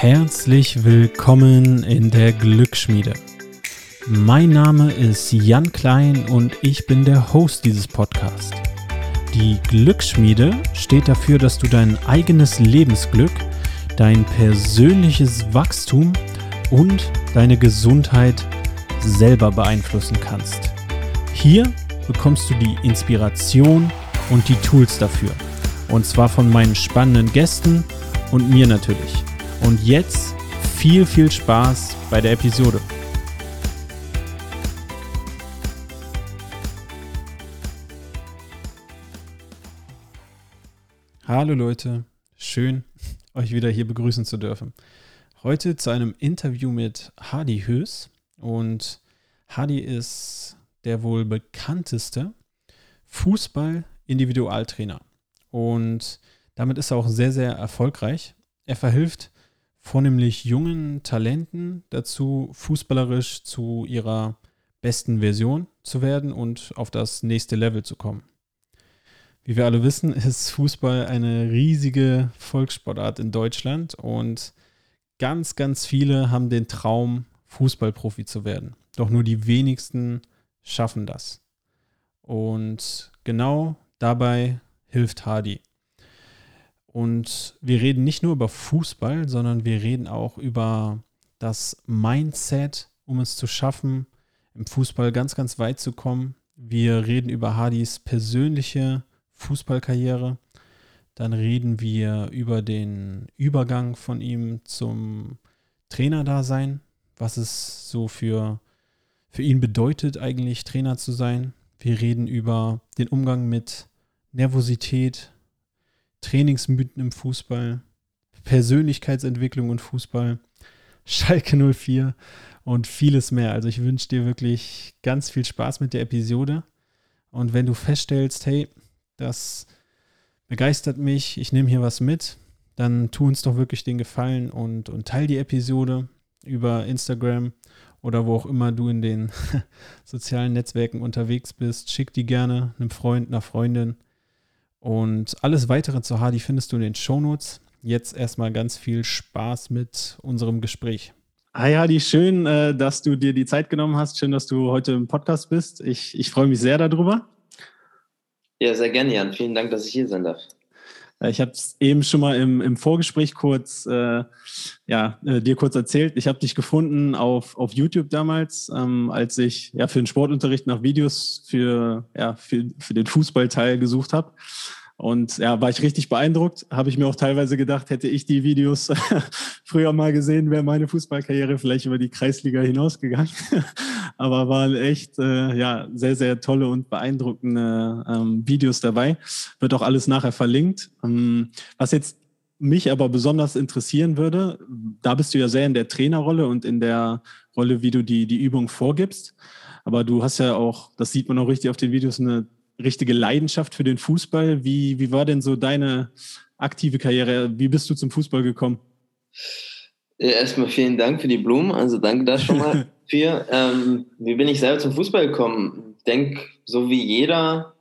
Herzlich willkommen in der Glücksschmiede. Mein Name ist Jan Klein und ich bin der Host dieses Podcasts. Die Glücksschmiede steht dafür, dass du dein eigenes Lebensglück, dein persönliches Wachstum und deine Gesundheit selber beeinflussen kannst. Hier bekommst du die Inspiration und die Tools dafür. Und zwar von meinen spannenden Gästen und mir natürlich. Und jetzt viel, viel Spaß bei der Episode. Hallo Leute, schön euch wieder hier begrüßen zu dürfen. Heute zu einem Interview mit Hadi Höß und Hadi ist der wohl bekannteste Fußball-Individualtrainer und damit ist er auch sehr, sehr erfolgreich. Er verhilft vornehmlich jungen Talenten dazu, fußballerisch zu ihrer besten Version zu werden und auf das nächste Level zu kommen. Wie wir alle wissen, ist Fußball eine riesige Volkssportart in Deutschland und ganz, ganz viele haben den Traum, Fußballprofi zu werden. Doch nur die wenigsten schaffen das. Und genau dabei hilft Hardy. Und wir reden nicht nur über Fußball, sondern wir reden auch über das Mindset, um es zu schaffen, im Fußball ganz, ganz weit zu kommen. Wir reden über Hardys persönliche Fußballkarriere. Dann reden wir über den Übergang von ihm zum Trainerdasein, was es so für, für ihn bedeutet, eigentlich Trainer zu sein. Wir reden über den Umgang mit Nervosität, Trainingsmythen im Fußball, Persönlichkeitsentwicklung und Fußball, Schalke 04 und vieles mehr. Also ich wünsche dir wirklich ganz viel Spaß mit der Episode. Und wenn du feststellst, hey, das begeistert mich, ich nehme hier was mit, dann tu uns doch wirklich den Gefallen und, und teil die Episode über Instagram oder wo auch immer du in den sozialen Netzwerken unterwegs bist. Schick die gerne einem Freund, einer Freundin und alles weitere zu Hardy findest du in den Shownotes. Jetzt erstmal ganz viel Spaß mit unserem Gespräch. Hi Hardy, schön, äh, dass du dir die Zeit genommen hast. Schön, dass du heute im Podcast bist. Ich, ich freue mich sehr darüber. Ja, sehr gerne, Jan. Vielen Dank, dass ich hier sein darf. Äh, ich habe es eben schon mal im, im Vorgespräch kurz, äh, ja, äh, dir kurz erzählt. Ich habe dich gefunden auf, auf YouTube damals, ähm, als ich ja für den Sportunterricht nach Videos für, ja, für, für den Fußballteil gesucht habe. Und ja, war ich richtig beeindruckt. Habe ich mir auch teilweise gedacht, hätte ich die Videos früher mal gesehen, wäre meine Fußballkarriere vielleicht über die Kreisliga hinausgegangen. Aber waren echt äh, ja, sehr, sehr tolle und beeindruckende ähm, Videos dabei. Wird auch alles nachher verlinkt. Ähm, was jetzt mich aber besonders interessieren würde, da bist du ja sehr in der Trainerrolle und in der Rolle, wie du die, die Übung vorgibst. Aber du hast ja auch, das sieht man auch richtig auf den Videos, eine richtige Leidenschaft für den Fußball. Wie, wie war denn so deine aktive Karriere? Wie bist du zum Fußball gekommen? Erstmal vielen Dank für die Blumen. Also danke da schon mal für. Ähm, wie bin ich selber zum Fußball gekommen? Ich denke, so wie jeder,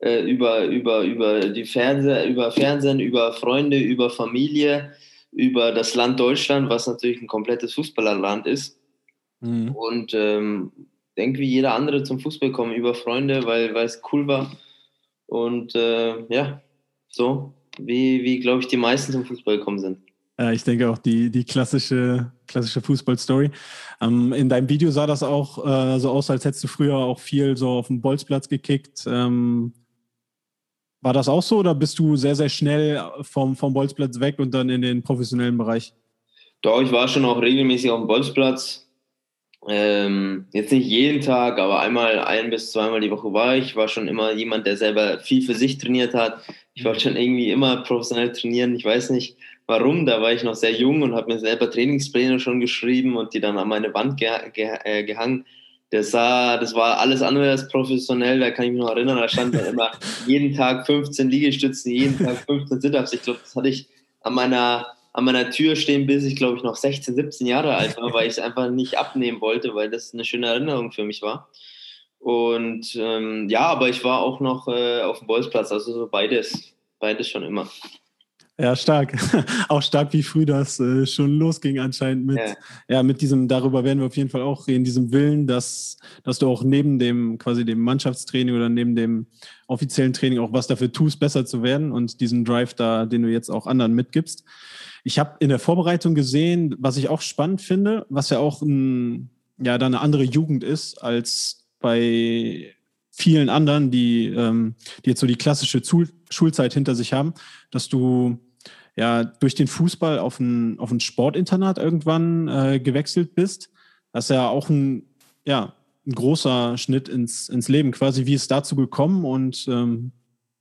äh, über, über, über die Fernseh, über Fernsehen, über Freunde, über Familie, über das Land Deutschland, was natürlich ein komplettes Fußballerland ist. Mhm. Und ähm, denke, wie jeder andere zum Fußball kommen, über Freunde, weil, es cool war. Und äh, ja, so, wie, wie glaube ich, die meisten zum Fußball gekommen sind. Ja, ich denke auch die, die klassische, klassische Fußballstory. Ähm, in deinem Video sah das auch äh, so aus, als hättest du früher auch viel so auf dem Bolzplatz gekickt. Ähm, war das auch so oder bist du sehr, sehr schnell vom, vom Bolzplatz weg und dann in den professionellen Bereich? Doch, ich war schon auch regelmäßig auf dem Bolzplatz. Ähm, jetzt nicht jeden Tag, aber einmal, ein bis zweimal die Woche war ich. war schon immer jemand, der selber viel für sich trainiert hat. Ich wollte schon irgendwie immer professionell trainieren. Ich weiß nicht warum. Da war ich noch sehr jung und habe mir selber Trainingspläne schon geschrieben und die dann an meine Wand ge ge äh, gehangen. Das, sah, das war alles andere als professionell. Da kann ich mich noch erinnern. Da stand dann immer jeden Tag 15 Liegestützen, jeden Tag 15 Sit-Ups. Ich glaube, das hatte ich an meiner an meiner Tür stehen, bis ich, glaube ich, noch 16, 17 Jahre alt war, weil ich es einfach nicht abnehmen wollte, weil das eine schöne Erinnerung für mich war. Und ähm, ja, aber ich war auch noch äh, auf dem Bolzplatz, also so beides, beides schon immer. Ja, stark. auch stark, wie früh das äh, schon losging anscheinend mit, ja. ja. mit diesem, darüber werden wir auf jeden Fall auch reden, diesem Willen, dass, dass du auch neben dem quasi dem Mannschaftstraining oder neben dem offiziellen Training auch was dafür tust, besser zu werden und diesen Drive da, den du jetzt auch anderen mitgibst. Ich habe in der Vorbereitung gesehen, was ich auch spannend finde, was ja auch ein, ja, da eine andere Jugend ist als bei vielen anderen, die, ähm, die jetzt so die klassische Schulzeit hinter sich haben, dass du ja durch den Fußball auf ein, auf ein Sportinternat irgendwann äh, gewechselt bist. Das ist ja auch ein, ja, ein großer Schnitt ins, ins Leben quasi. Wie ist dazu gekommen und ähm,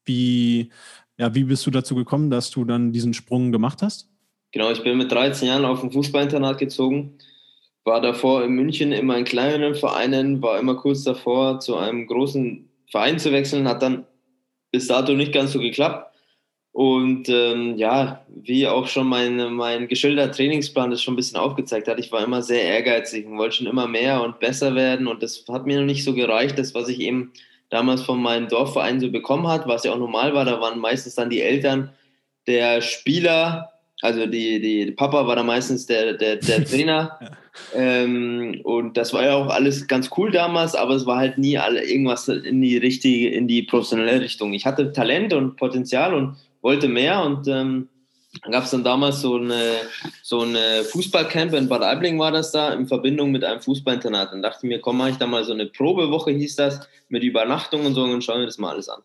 wie, ja, wie bist du dazu gekommen, dass du dann diesen Sprung gemacht hast? Genau, ich bin mit 13 Jahren auf ein Fußballinternat gezogen, war davor in München immer in kleineren Vereinen, war immer kurz davor, zu einem großen Verein zu wechseln, hat dann bis dato nicht ganz so geklappt. Und ähm, ja, wie auch schon mein, mein geschilderter Trainingsplan das schon ein bisschen aufgezeigt hat, ich war immer sehr ehrgeizig und wollte schon immer mehr und besser werden. Und das hat mir noch nicht so gereicht, das, was ich eben damals von meinem Dorfverein so bekommen hat, was ja auch normal war. Da waren meistens dann die Eltern der Spieler, also die, die Papa war da meistens der, der, der Trainer. ähm, und das war ja auch alles ganz cool damals, aber es war halt nie alle irgendwas in die richtige, in die professionelle Richtung. Ich hatte Talent und Potenzial und wollte mehr und ähm, dann gab es dann damals so eine, so eine Fußballcamp in Bad Aibling war das da, in Verbindung mit einem Fußballinternat. Dann dachte ich mir, komm, mache ich da mal so eine Probewoche, hieß das, mit Übernachtung und so und schauen wir das mal alles an.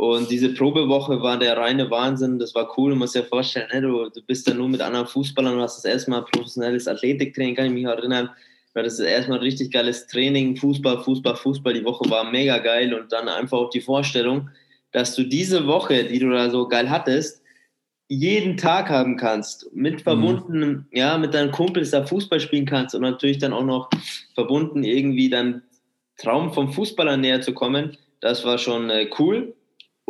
Und diese Probewoche war der reine Wahnsinn, das war cool. Du musst dir vorstellen, ne, du, du bist da nur mit anderen Fußballern und hast das erstmal professionelles Athletiktraining, kann ich mich erinnern. War das erstmal ein richtig geiles Training, Fußball, Fußball, Fußball. Die Woche war mega geil und dann einfach auch die Vorstellung, dass du diese Woche, die du da so geil hattest, jeden Tag haben kannst, mit mhm. verbunden, mhm. ja, mit deinen Kumpels da Fußball spielen kannst und natürlich dann auch noch verbunden irgendwie dann Traum vom Fußballer näher zu kommen, das war schon äh, cool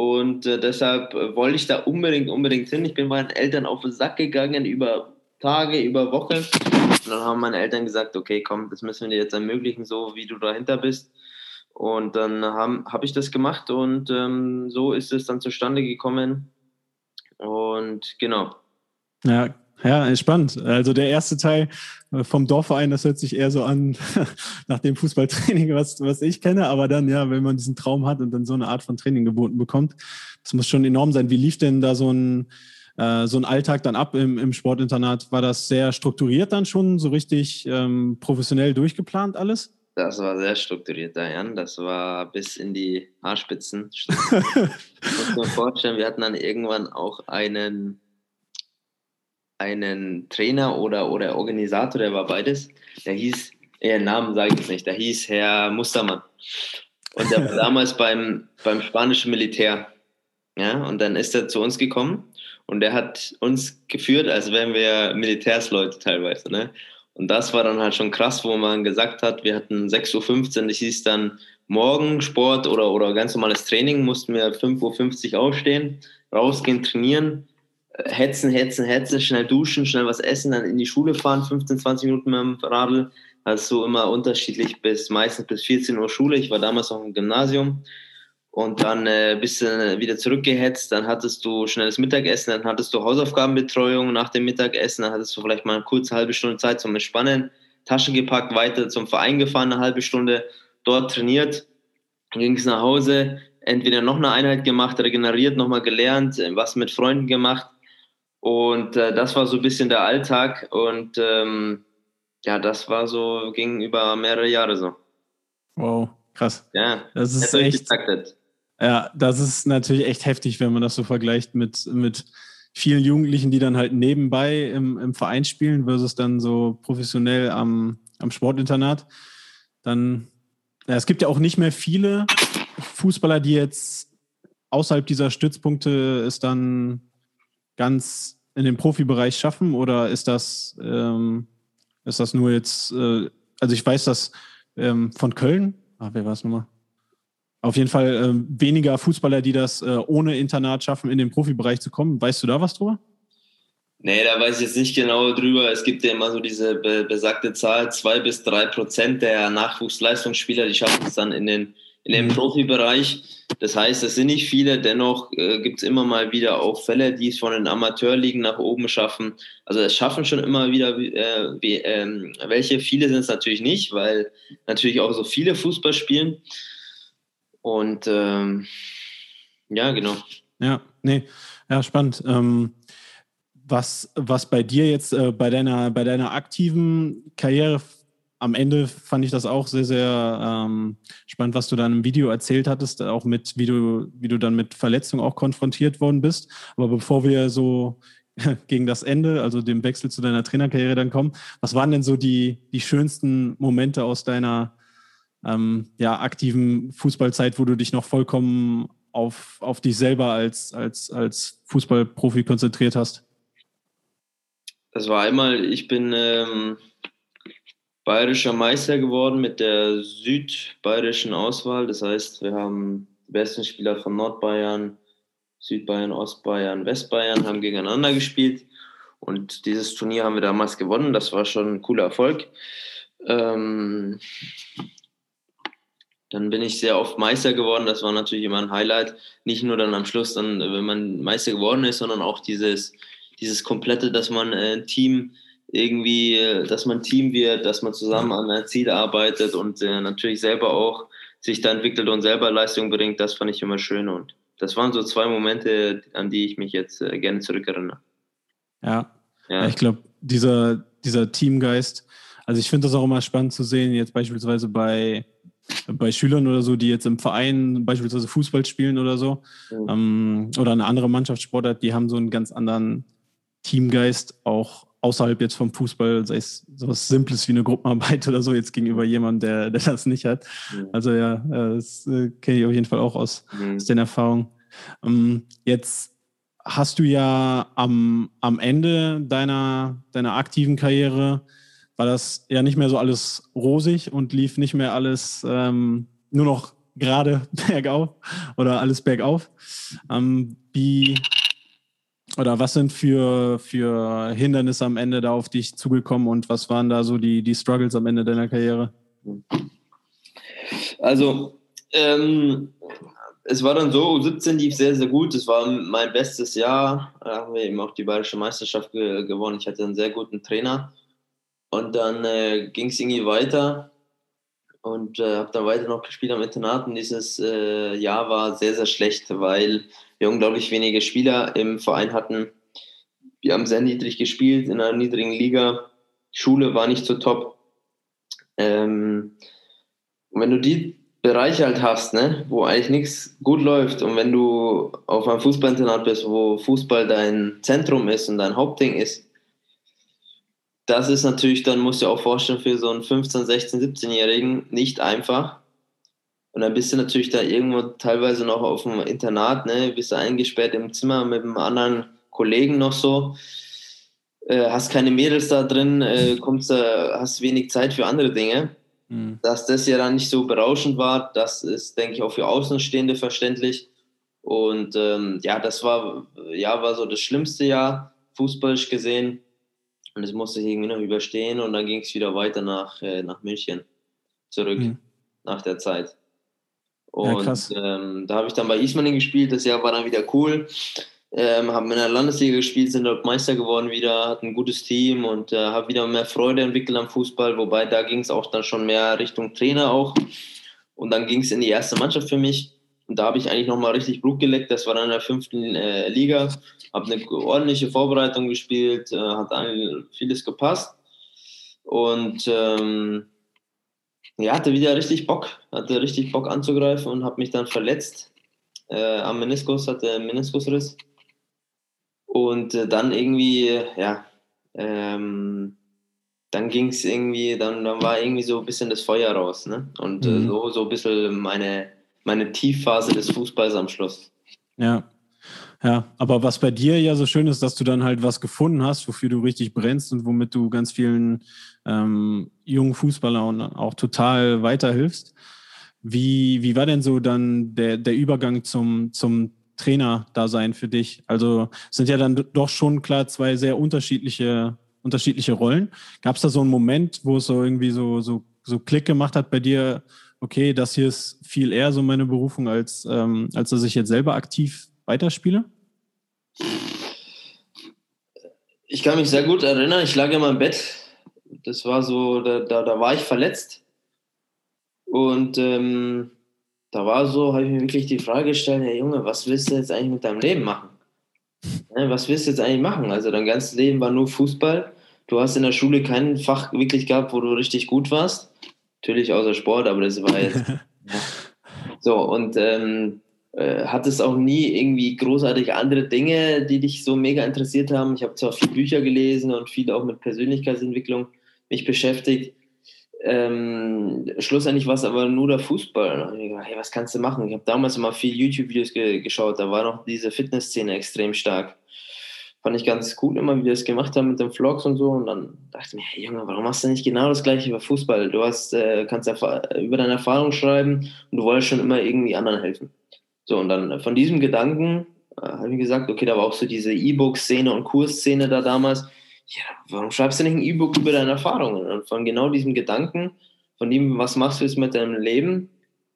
und äh, deshalb äh, wollte ich da unbedingt, unbedingt hin. Ich bin meinen Eltern auf den Sack gegangen über Tage, über Wochen und dann haben meine Eltern gesagt, okay, komm, das müssen wir dir jetzt ermöglichen, so wie du dahinter bist. Und dann habe hab ich das gemacht und ähm, so ist es dann zustande gekommen. Und genau. Ja, ja, spannend. Also der erste Teil äh, vom Dorfverein, das hört sich eher so an nach dem Fußballtraining, was, was ich kenne. Aber dann, ja, wenn man diesen Traum hat und dann so eine Art von Training geboten bekommt, das muss schon enorm sein. Wie lief denn da so ein, äh, so ein Alltag dann ab im, im Sportinternat? War das sehr strukturiert dann schon, so richtig ähm, professionell durchgeplant alles? Das war sehr strukturiert, Jan. Das war bis in die Haarspitzen. ich muss mir vorstellen, wir hatten dann irgendwann auch einen, einen Trainer oder, oder Organisator, der war beides. Der hieß, ja, Namen sage ich jetzt nicht, der hieß Herr Mustermann. Und der war damals beim, beim spanischen Militär. Ja, und dann ist er zu uns gekommen und der hat uns geführt, als wären wir Militärsleute teilweise. Ne? Und das war dann halt schon krass, wo man gesagt hat, wir hatten 6.15 Uhr, das hieß dann morgen Sport oder, oder ganz normales Training, mussten wir 5.50 Uhr aufstehen, rausgehen, trainieren, hetzen, hetzen, hetzen, schnell duschen, schnell was essen, dann in die Schule fahren, 15, 20 Minuten mit dem Radl. Also immer unterschiedlich bis meistens bis 14 Uhr Schule. Ich war damals noch im Gymnasium. Und dann äh, bist du wieder zurückgehetzt, dann hattest du schnelles Mittagessen, dann hattest du Hausaufgabenbetreuung nach dem Mittagessen, dann hattest du vielleicht mal eine kurze halbe Stunde Zeit zum Entspannen, Taschen gepackt, weiter zum Verein gefahren, eine halbe Stunde dort trainiert, ging es nach Hause, entweder noch eine Einheit gemacht, regeneriert, nochmal gelernt, was mit Freunden gemacht und äh, das war so ein bisschen der Alltag und ähm, ja, das war so, ging über mehrere Jahre so. Wow, krass. Ja, das ist echt. Getaktet. Ja, das ist natürlich echt heftig, wenn man das so vergleicht mit, mit vielen Jugendlichen, die dann halt nebenbei im, im Verein spielen, versus dann so professionell am, am Sportinternat. Dann, ja, es gibt ja auch nicht mehr viele Fußballer, die jetzt außerhalb dieser Stützpunkte es dann ganz in den Profibereich schaffen oder ist das, ähm, ist das nur jetzt, äh, also ich weiß, dass ähm, von Köln, ah, wer war es nochmal? Auf jeden Fall äh, weniger Fußballer, die das äh, ohne Internat schaffen, in den Profibereich zu kommen. Weißt du da was drüber? Nee, da weiß ich jetzt nicht genau drüber. Es gibt ja immer so diese be besagte Zahl, zwei bis drei Prozent der Nachwuchsleistungsspieler, die schaffen es dann in den, in dem mhm. Profibereich. Das heißt, es sind nicht viele, dennoch äh, gibt es immer mal wieder auch Fälle, die es von den Amateurligen nach oben schaffen. Also es schaffen schon immer wieder äh, wie, äh, welche. Viele sind es natürlich nicht, weil natürlich auch so viele Fußball spielen. Und ähm, ja, genau. Ja, nee, ja, spannend. Ähm, was, was bei dir jetzt äh, bei, deiner, bei deiner aktiven Karriere am Ende fand ich das auch sehr, sehr ähm, spannend, was du dann im Video erzählt hattest, auch mit, wie du, wie du dann mit Verletzungen auch konfrontiert worden bist. Aber bevor wir so gegen das Ende, also dem Wechsel zu deiner Trainerkarriere dann kommen, was waren denn so die, die schönsten Momente aus deiner ähm, ja, aktiven Fußballzeit, wo du dich noch vollkommen auf, auf dich selber als, als, als Fußballprofi konzentriert hast? Das war einmal, ich bin ähm, bayerischer Meister geworden mit der südbayerischen Auswahl. Das heißt, wir haben die besten Spieler von Nordbayern, Südbayern, Ostbayern, Westbayern haben gegeneinander gespielt. Und dieses Turnier haben wir damals gewonnen. Das war schon ein cooler Erfolg. Ähm, dann bin ich sehr oft Meister geworden. Das war natürlich immer ein Highlight. Nicht nur dann am Schluss, dann, wenn man Meister geworden ist, sondern auch dieses, dieses komplette, dass man äh, ein Team irgendwie, dass man Team wird, dass man zusammen an ein Ziel arbeitet und äh, natürlich selber auch sich da entwickelt und selber Leistung bringt. Das fand ich immer schön und das waren so zwei Momente, an die ich mich jetzt äh, gerne zurückerinnere. Ja, ja. ich glaube, dieser, dieser Teamgeist, also ich finde das auch immer spannend zu sehen, jetzt beispielsweise bei bei Schülern oder so, die jetzt im Verein beispielsweise Fußball spielen oder so, mhm. ähm, oder eine andere Mannschaftssportart, die haben so einen ganz anderen Teamgeist, auch außerhalb jetzt vom Fußball, sei es sowas Simples wie eine Gruppenarbeit oder so, jetzt gegenüber jemandem, der, der das nicht hat. Mhm. Also ja, äh, das äh, kenne ich auf jeden Fall auch aus, mhm. aus den Erfahrungen. Ähm, jetzt hast du ja am, am Ende deiner, deiner aktiven Karriere war das ja nicht mehr so alles rosig und lief nicht mehr alles ähm, nur noch gerade bergauf oder alles bergauf. Ähm, wie oder was sind für, für Hindernisse am Ende da auf dich zugekommen und was waren da so die, die Struggles am Ende deiner Karriere? Also, ähm, es war dann so, 17 lief sehr, sehr gut. Es war mein bestes Jahr. Da haben wir eben auch die Bayerische Meisterschaft ge gewonnen. Ich hatte einen sehr guten Trainer. Und dann äh, ging es irgendwie weiter und äh, habe dann weiter noch gespielt am Internat. Und dieses äh, Jahr war sehr, sehr schlecht, weil wir unglaublich wenige Spieler im Verein hatten. Wir haben sehr niedrig gespielt in einer niedrigen Liga. Schule war nicht so top. Ähm, und wenn du die Bereiche halt hast, ne, wo eigentlich nichts gut läuft und wenn du auf einem Fußballinternat bist, wo Fußball dein Zentrum ist und dein Hauptding ist, das ist natürlich, dann musst du auch vorstellen, für so einen 15-, 16-, 17-Jährigen nicht einfach. Und dann bist du natürlich da irgendwo teilweise noch auf dem Internat, ne? bist du eingesperrt im Zimmer mit einem anderen Kollegen noch so. Äh, hast keine Mädels da drin, äh, kommst, äh, hast wenig Zeit für andere Dinge. Mhm. Dass das ja dann nicht so berauschend war, das ist, denke ich, auch für Außenstehende verständlich. Und ähm, ja, das war, ja, war so das schlimmste Jahr, fußballisch gesehen. Und das musste ich irgendwie noch überstehen und dann ging es wieder weiter nach, äh, nach München zurück mhm. nach der Zeit. Und ja, ähm, da habe ich dann bei Ismaning gespielt, das Jahr war dann wieder cool. Ähm, habe in der Landesliga gespielt, sind dort Meister geworden wieder, hatten ein gutes Team und äh, habe wieder mehr Freude entwickelt am Fußball, wobei da ging es auch dann schon mehr Richtung Trainer auch. Und dann ging es in die erste Mannschaft für mich. Und da habe ich eigentlich nochmal richtig Blut geleckt. Das war dann in der fünften äh, Liga. Habe eine ordentliche Vorbereitung gespielt, äh, hat vieles gepasst. Und ähm, ja, hatte wieder richtig Bock, hatte richtig Bock anzugreifen und habe mich dann verletzt äh, am Meniskus, hatte einen Meniskusriss. Und äh, dann irgendwie, ja, ähm, dann ging es irgendwie, dann, dann war irgendwie so ein bisschen das Feuer raus. Ne? Und äh, mhm. so, so ein bisschen meine meine Tiefphase des Fußballs am Schluss. Ja. Ja, aber was bei dir ja so schön ist, dass du dann halt was gefunden hast, wofür du richtig brennst und womit du ganz vielen ähm, jungen Fußballern auch total weiterhilfst. Wie, wie war denn so dann der, der Übergang zum, zum Trainer-Dasein für dich? Also sind ja dann doch schon klar zwei sehr unterschiedliche, unterschiedliche Rollen. Gab es da so einen Moment, wo es so irgendwie so, so, so Klick gemacht hat bei dir, okay, das hier ist viel eher so meine Berufung, als, ähm, als dass ich jetzt selber aktiv weiterspiele? Ich kann mich sehr gut erinnern, ich lag in meinem Bett. Das war so, da, da, da war ich verletzt. Und ähm, da war so, habe ich mir wirklich die Frage gestellt, hey Junge, was willst du jetzt eigentlich mit deinem Leben machen? was willst du jetzt eigentlich machen? Also dein ganzes Leben war nur Fußball. Du hast in der Schule kein Fach wirklich gehabt, wo du richtig gut warst. Natürlich außer Sport, aber das war jetzt. ja. So, und ähm, äh, hattest auch nie irgendwie großartig andere Dinge, die dich so mega interessiert haben. Ich habe zwar viele Bücher gelesen und viel auch mit Persönlichkeitsentwicklung mich beschäftigt. Ähm, schlussendlich war es aber nur der Fußball. Gedacht, hey, was kannst du machen? Ich habe damals immer viel YouTube-Videos ge geschaut, da war noch diese Fitnessszene extrem stark. Fand ich ganz cool immer, wie wir das gemacht haben mit den Vlogs und so. Und dann dachte ich mir, hey Junge, warum machst du nicht genau das gleiche über Fußball? Du hast, äh, kannst über deine Erfahrung schreiben und du wolltest schon immer irgendwie anderen helfen. So, und dann von diesem Gedanken äh, habe ich gesagt, okay, da war auch so diese E-Book-Szene und Kursszene da damals ja, warum schreibst du nicht ein E-Book über deine Erfahrungen? Und von genau diesem Gedanken, von dem, was machst du jetzt mit deinem Leben,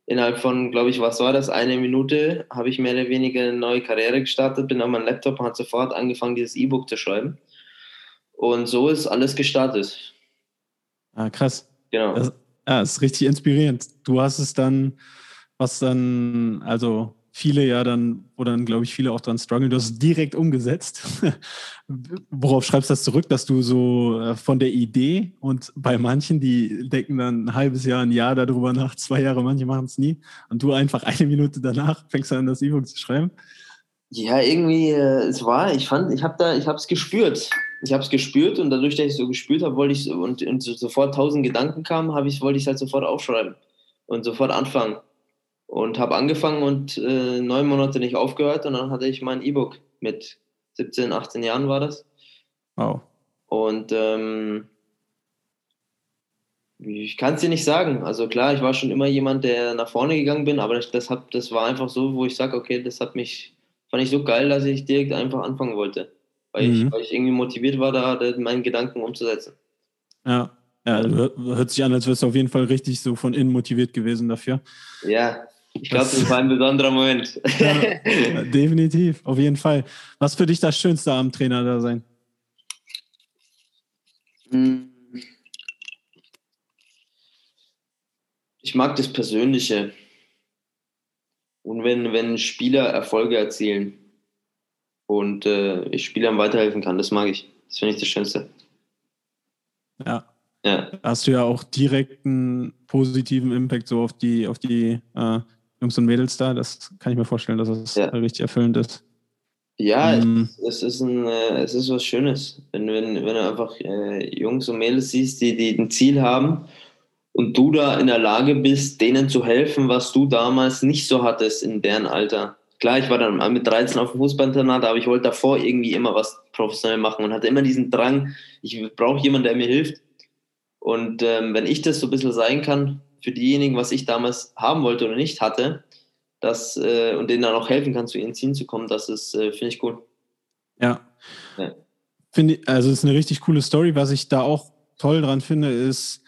innerhalb von, glaube ich, was war das, eine Minute, habe ich mehr oder weniger eine neue Karriere gestartet, bin auf meinem Laptop und habe sofort angefangen, dieses E-Book zu schreiben. Und so ist alles gestartet. Ah, krass. Genau. Das, ja, ist richtig inspirierend. Du hast es dann, was dann, also viele ja dann, wo dann, glaube ich, viele auch dran strugglen. Du hast es direkt umgesetzt. Worauf schreibst du das zurück, dass du so äh, von der Idee und bei manchen, die denken dann ein halbes Jahr, ein Jahr darüber nach, zwei Jahre, manche machen es nie. Und du einfach eine Minute danach fängst an, das E-Book zu schreiben? Ja, irgendwie, äh, es war, ich fand, ich habe da, ich habe es gespürt. Ich habe es gespürt und dadurch, dass ich so gespürt habe, wollte ich und, und sofort tausend Gedanken kamen, habe ich, wollte ich es halt sofort aufschreiben und sofort anfangen. Und habe angefangen und äh, neun Monate nicht aufgehört und dann hatte ich mein E-Book mit 17, 18 Jahren war das. Wow. Und ähm, ich kann es dir nicht sagen. Also klar, ich war schon immer jemand, der nach vorne gegangen bin, aber das, hab, das war einfach so, wo ich sage, okay, das hat mich, fand ich so geil, dass ich direkt einfach anfangen wollte. Weil, mhm. ich, weil ich irgendwie motiviert war, da meinen Gedanken umzusetzen. Ja. Ja, hört sich an, als wärst du auf jeden Fall richtig so von innen motiviert gewesen dafür. Ja, ich glaube, das war ein besonderer Moment. Ja, definitiv, auf jeden Fall. Was für dich das Schönste am Trainer da sein? Hm. Ich mag das Persönliche. Und wenn, wenn Spieler Erfolge erzielen und äh, ich Spielern weiterhelfen kann, das mag ich. Das finde ich das Schönste. Ja. ja. Hast du ja auch direkten positiven Impact so auf die, auf die äh, Jungs und Mädels da. Das kann ich mir vorstellen, dass es ja. richtig erfüllend ist. Ja, ähm, es, ist ein, äh, es ist was Schönes, wenn, wenn, wenn du einfach äh, Jungs und Mädels siehst, die, die ein Ziel haben und du da in der Lage bist, denen zu helfen, was du damals nicht so hattest in deren Alter. Klar, ich war dann mit 13 auf dem Fußballinternat, aber ich wollte davor irgendwie immer was professionell machen und hatte immer diesen Drang, ich brauche jemanden, der mir hilft. Und ähm, wenn ich das so ein bisschen sein kann, für diejenigen, was ich damals haben wollte oder nicht hatte, das, äh, und denen dann auch helfen kann, zu ihren Zielen zu kommen, das ist, äh, finde ich cool. Ja. ja. Finde also es ist eine richtig coole Story. Was ich da auch toll dran finde, ist,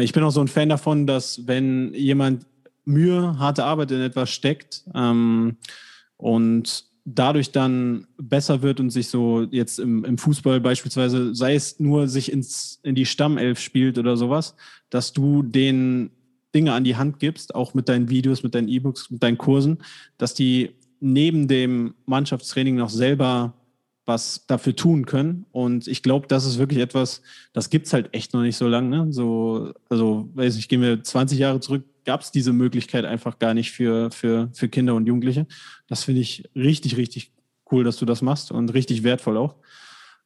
ich bin auch so ein Fan davon, dass wenn jemand Mühe, harte Arbeit in etwas steckt ähm, und dadurch dann besser wird und sich so jetzt im, im, Fußball beispielsweise, sei es nur sich ins, in die Stammelf spielt oder sowas, dass du den Dinge an die Hand gibst, auch mit deinen Videos, mit deinen E-Books, mit deinen Kursen, dass die neben dem Mannschaftstraining noch selber was dafür tun können. Und ich glaube, das ist wirklich etwas, das gibt es halt echt noch nicht so lange. Ne? So, also, weiß ich, gehen wir 20 Jahre zurück, gab es diese Möglichkeit einfach gar nicht für, für, für Kinder und Jugendliche. Das finde ich richtig, richtig cool, dass du das machst und richtig wertvoll auch.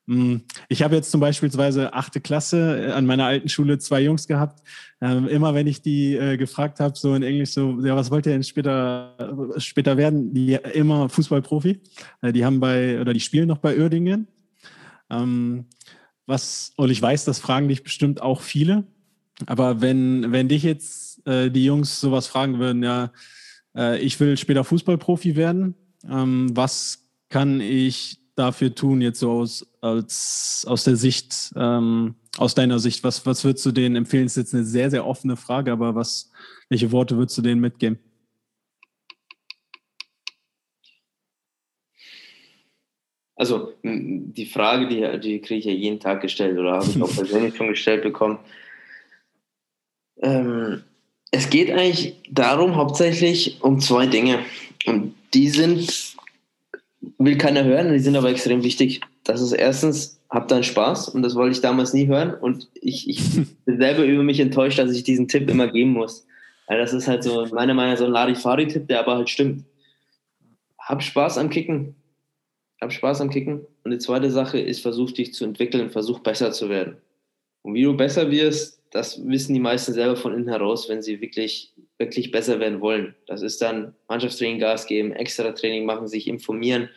Hm, ich habe jetzt zum Beispiel achte Klasse äh, an meiner alten Schule zwei Jungs gehabt. Ähm, immer wenn ich die äh, gefragt habe, so in Englisch, so, ja, was wollt ihr denn später, äh, später werden? Die immer Fußballprofi. die haben bei, oder die spielen noch bei Uerdingen. Ähm, was, und ich weiß, das fragen dich bestimmt auch viele. Aber wenn, wenn dich jetzt die Jungs sowas fragen würden, ja, ich will später Fußballprofi werden, ähm, was kann ich dafür tun, jetzt so aus, als, aus der Sicht ähm, aus deiner Sicht? Was, was würdest du denen empfehlen? Das ist jetzt eine sehr, sehr offene Frage, aber was, welche Worte würdest du denen mitgeben? Also die Frage, die, die kriege ich ja jeden Tag gestellt oder habe ich auch persönlich schon gestellt bekommen. Ähm, es geht eigentlich darum, hauptsächlich um zwei Dinge. Und die sind, will keiner hören, die sind aber extrem wichtig. Das ist erstens, hab deinen Spaß und das wollte ich damals nie hören. Und ich, ich bin selber über mich enttäuscht, dass ich diesen Tipp immer geben muss. Weil das ist halt so, meiner Meinung nach, so ein Larifari-Tipp, der aber halt stimmt. Hab Spaß am Kicken. Hab Spaß am Kicken. Und die zweite Sache ist, versuch dich zu entwickeln, versuch besser zu werden. Und wie du besser wirst, das wissen die meisten selber von innen heraus, wenn sie wirklich, wirklich besser werden wollen. Das ist dann Mannschaftstraining Gas geben, extra Training machen, sich informieren,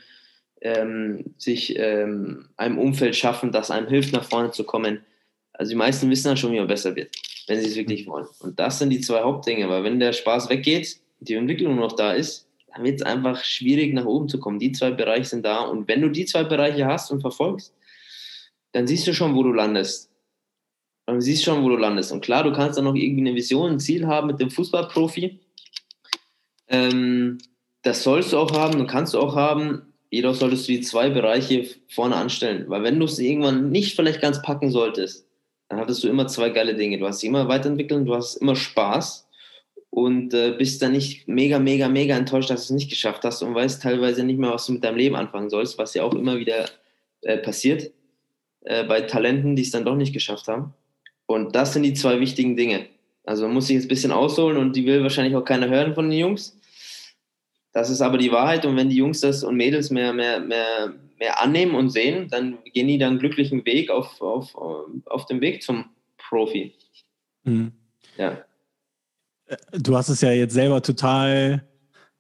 ähm, sich ähm, einem Umfeld schaffen, das einem hilft, nach vorne zu kommen. Also die meisten wissen dann schon, wie man besser wird, wenn sie es wirklich wollen. Und das sind die zwei Hauptdinge, weil wenn der Spaß weggeht, die Entwicklung noch da ist, dann wird es einfach schwierig, nach oben zu kommen. Die zwei Bereiche sind da. Und wenn du die zwei Bereiche hast und verfolgst, dann siehst du schon, wo du landest. Du siehst schon, wo du landest. Und klar, du kannst dann noch irgendwie eine Vision, ein Ziel haben mit dem Fußballprofi. Ähm, das sollst du auch haben und kannst du auch haben. Jedoch solltest du die zwei Bereiche vorne anstellen. Weil wenn du es irgendwann nicht vielleicht ganz packen solltest, dann hattest du immer zwei geile Dinge. Du hast dich immer weiterentwickeln, du hast immer Spaß und äh, bist dann nicht mega, mega, mega enttäuscht, dass du es nicht geschafft hast und weißt teilweise nicht mehr, was du mit deinem Leben anfangen sollst, was ja auch immer wieder äh, passiert äh, bei Talenten, die es dann doch nicht geschafft haben. Und das sind die zwei wichtigen Dinge. Also man muss sich jetzt ein bisschen ausholen und die will wahrscheinlich auch keiner hören von den Jungs. Das ist aber die Wahrheit und wenn die Jungs das und Mädels mehr, mehr, mehr, mehr annehmen und sehen, dann gehen die dann glücklichen Weg auf, auf, auf dem Weg zum Profi. Mhm. Ja. Äh, du hast es ja jetzt selber total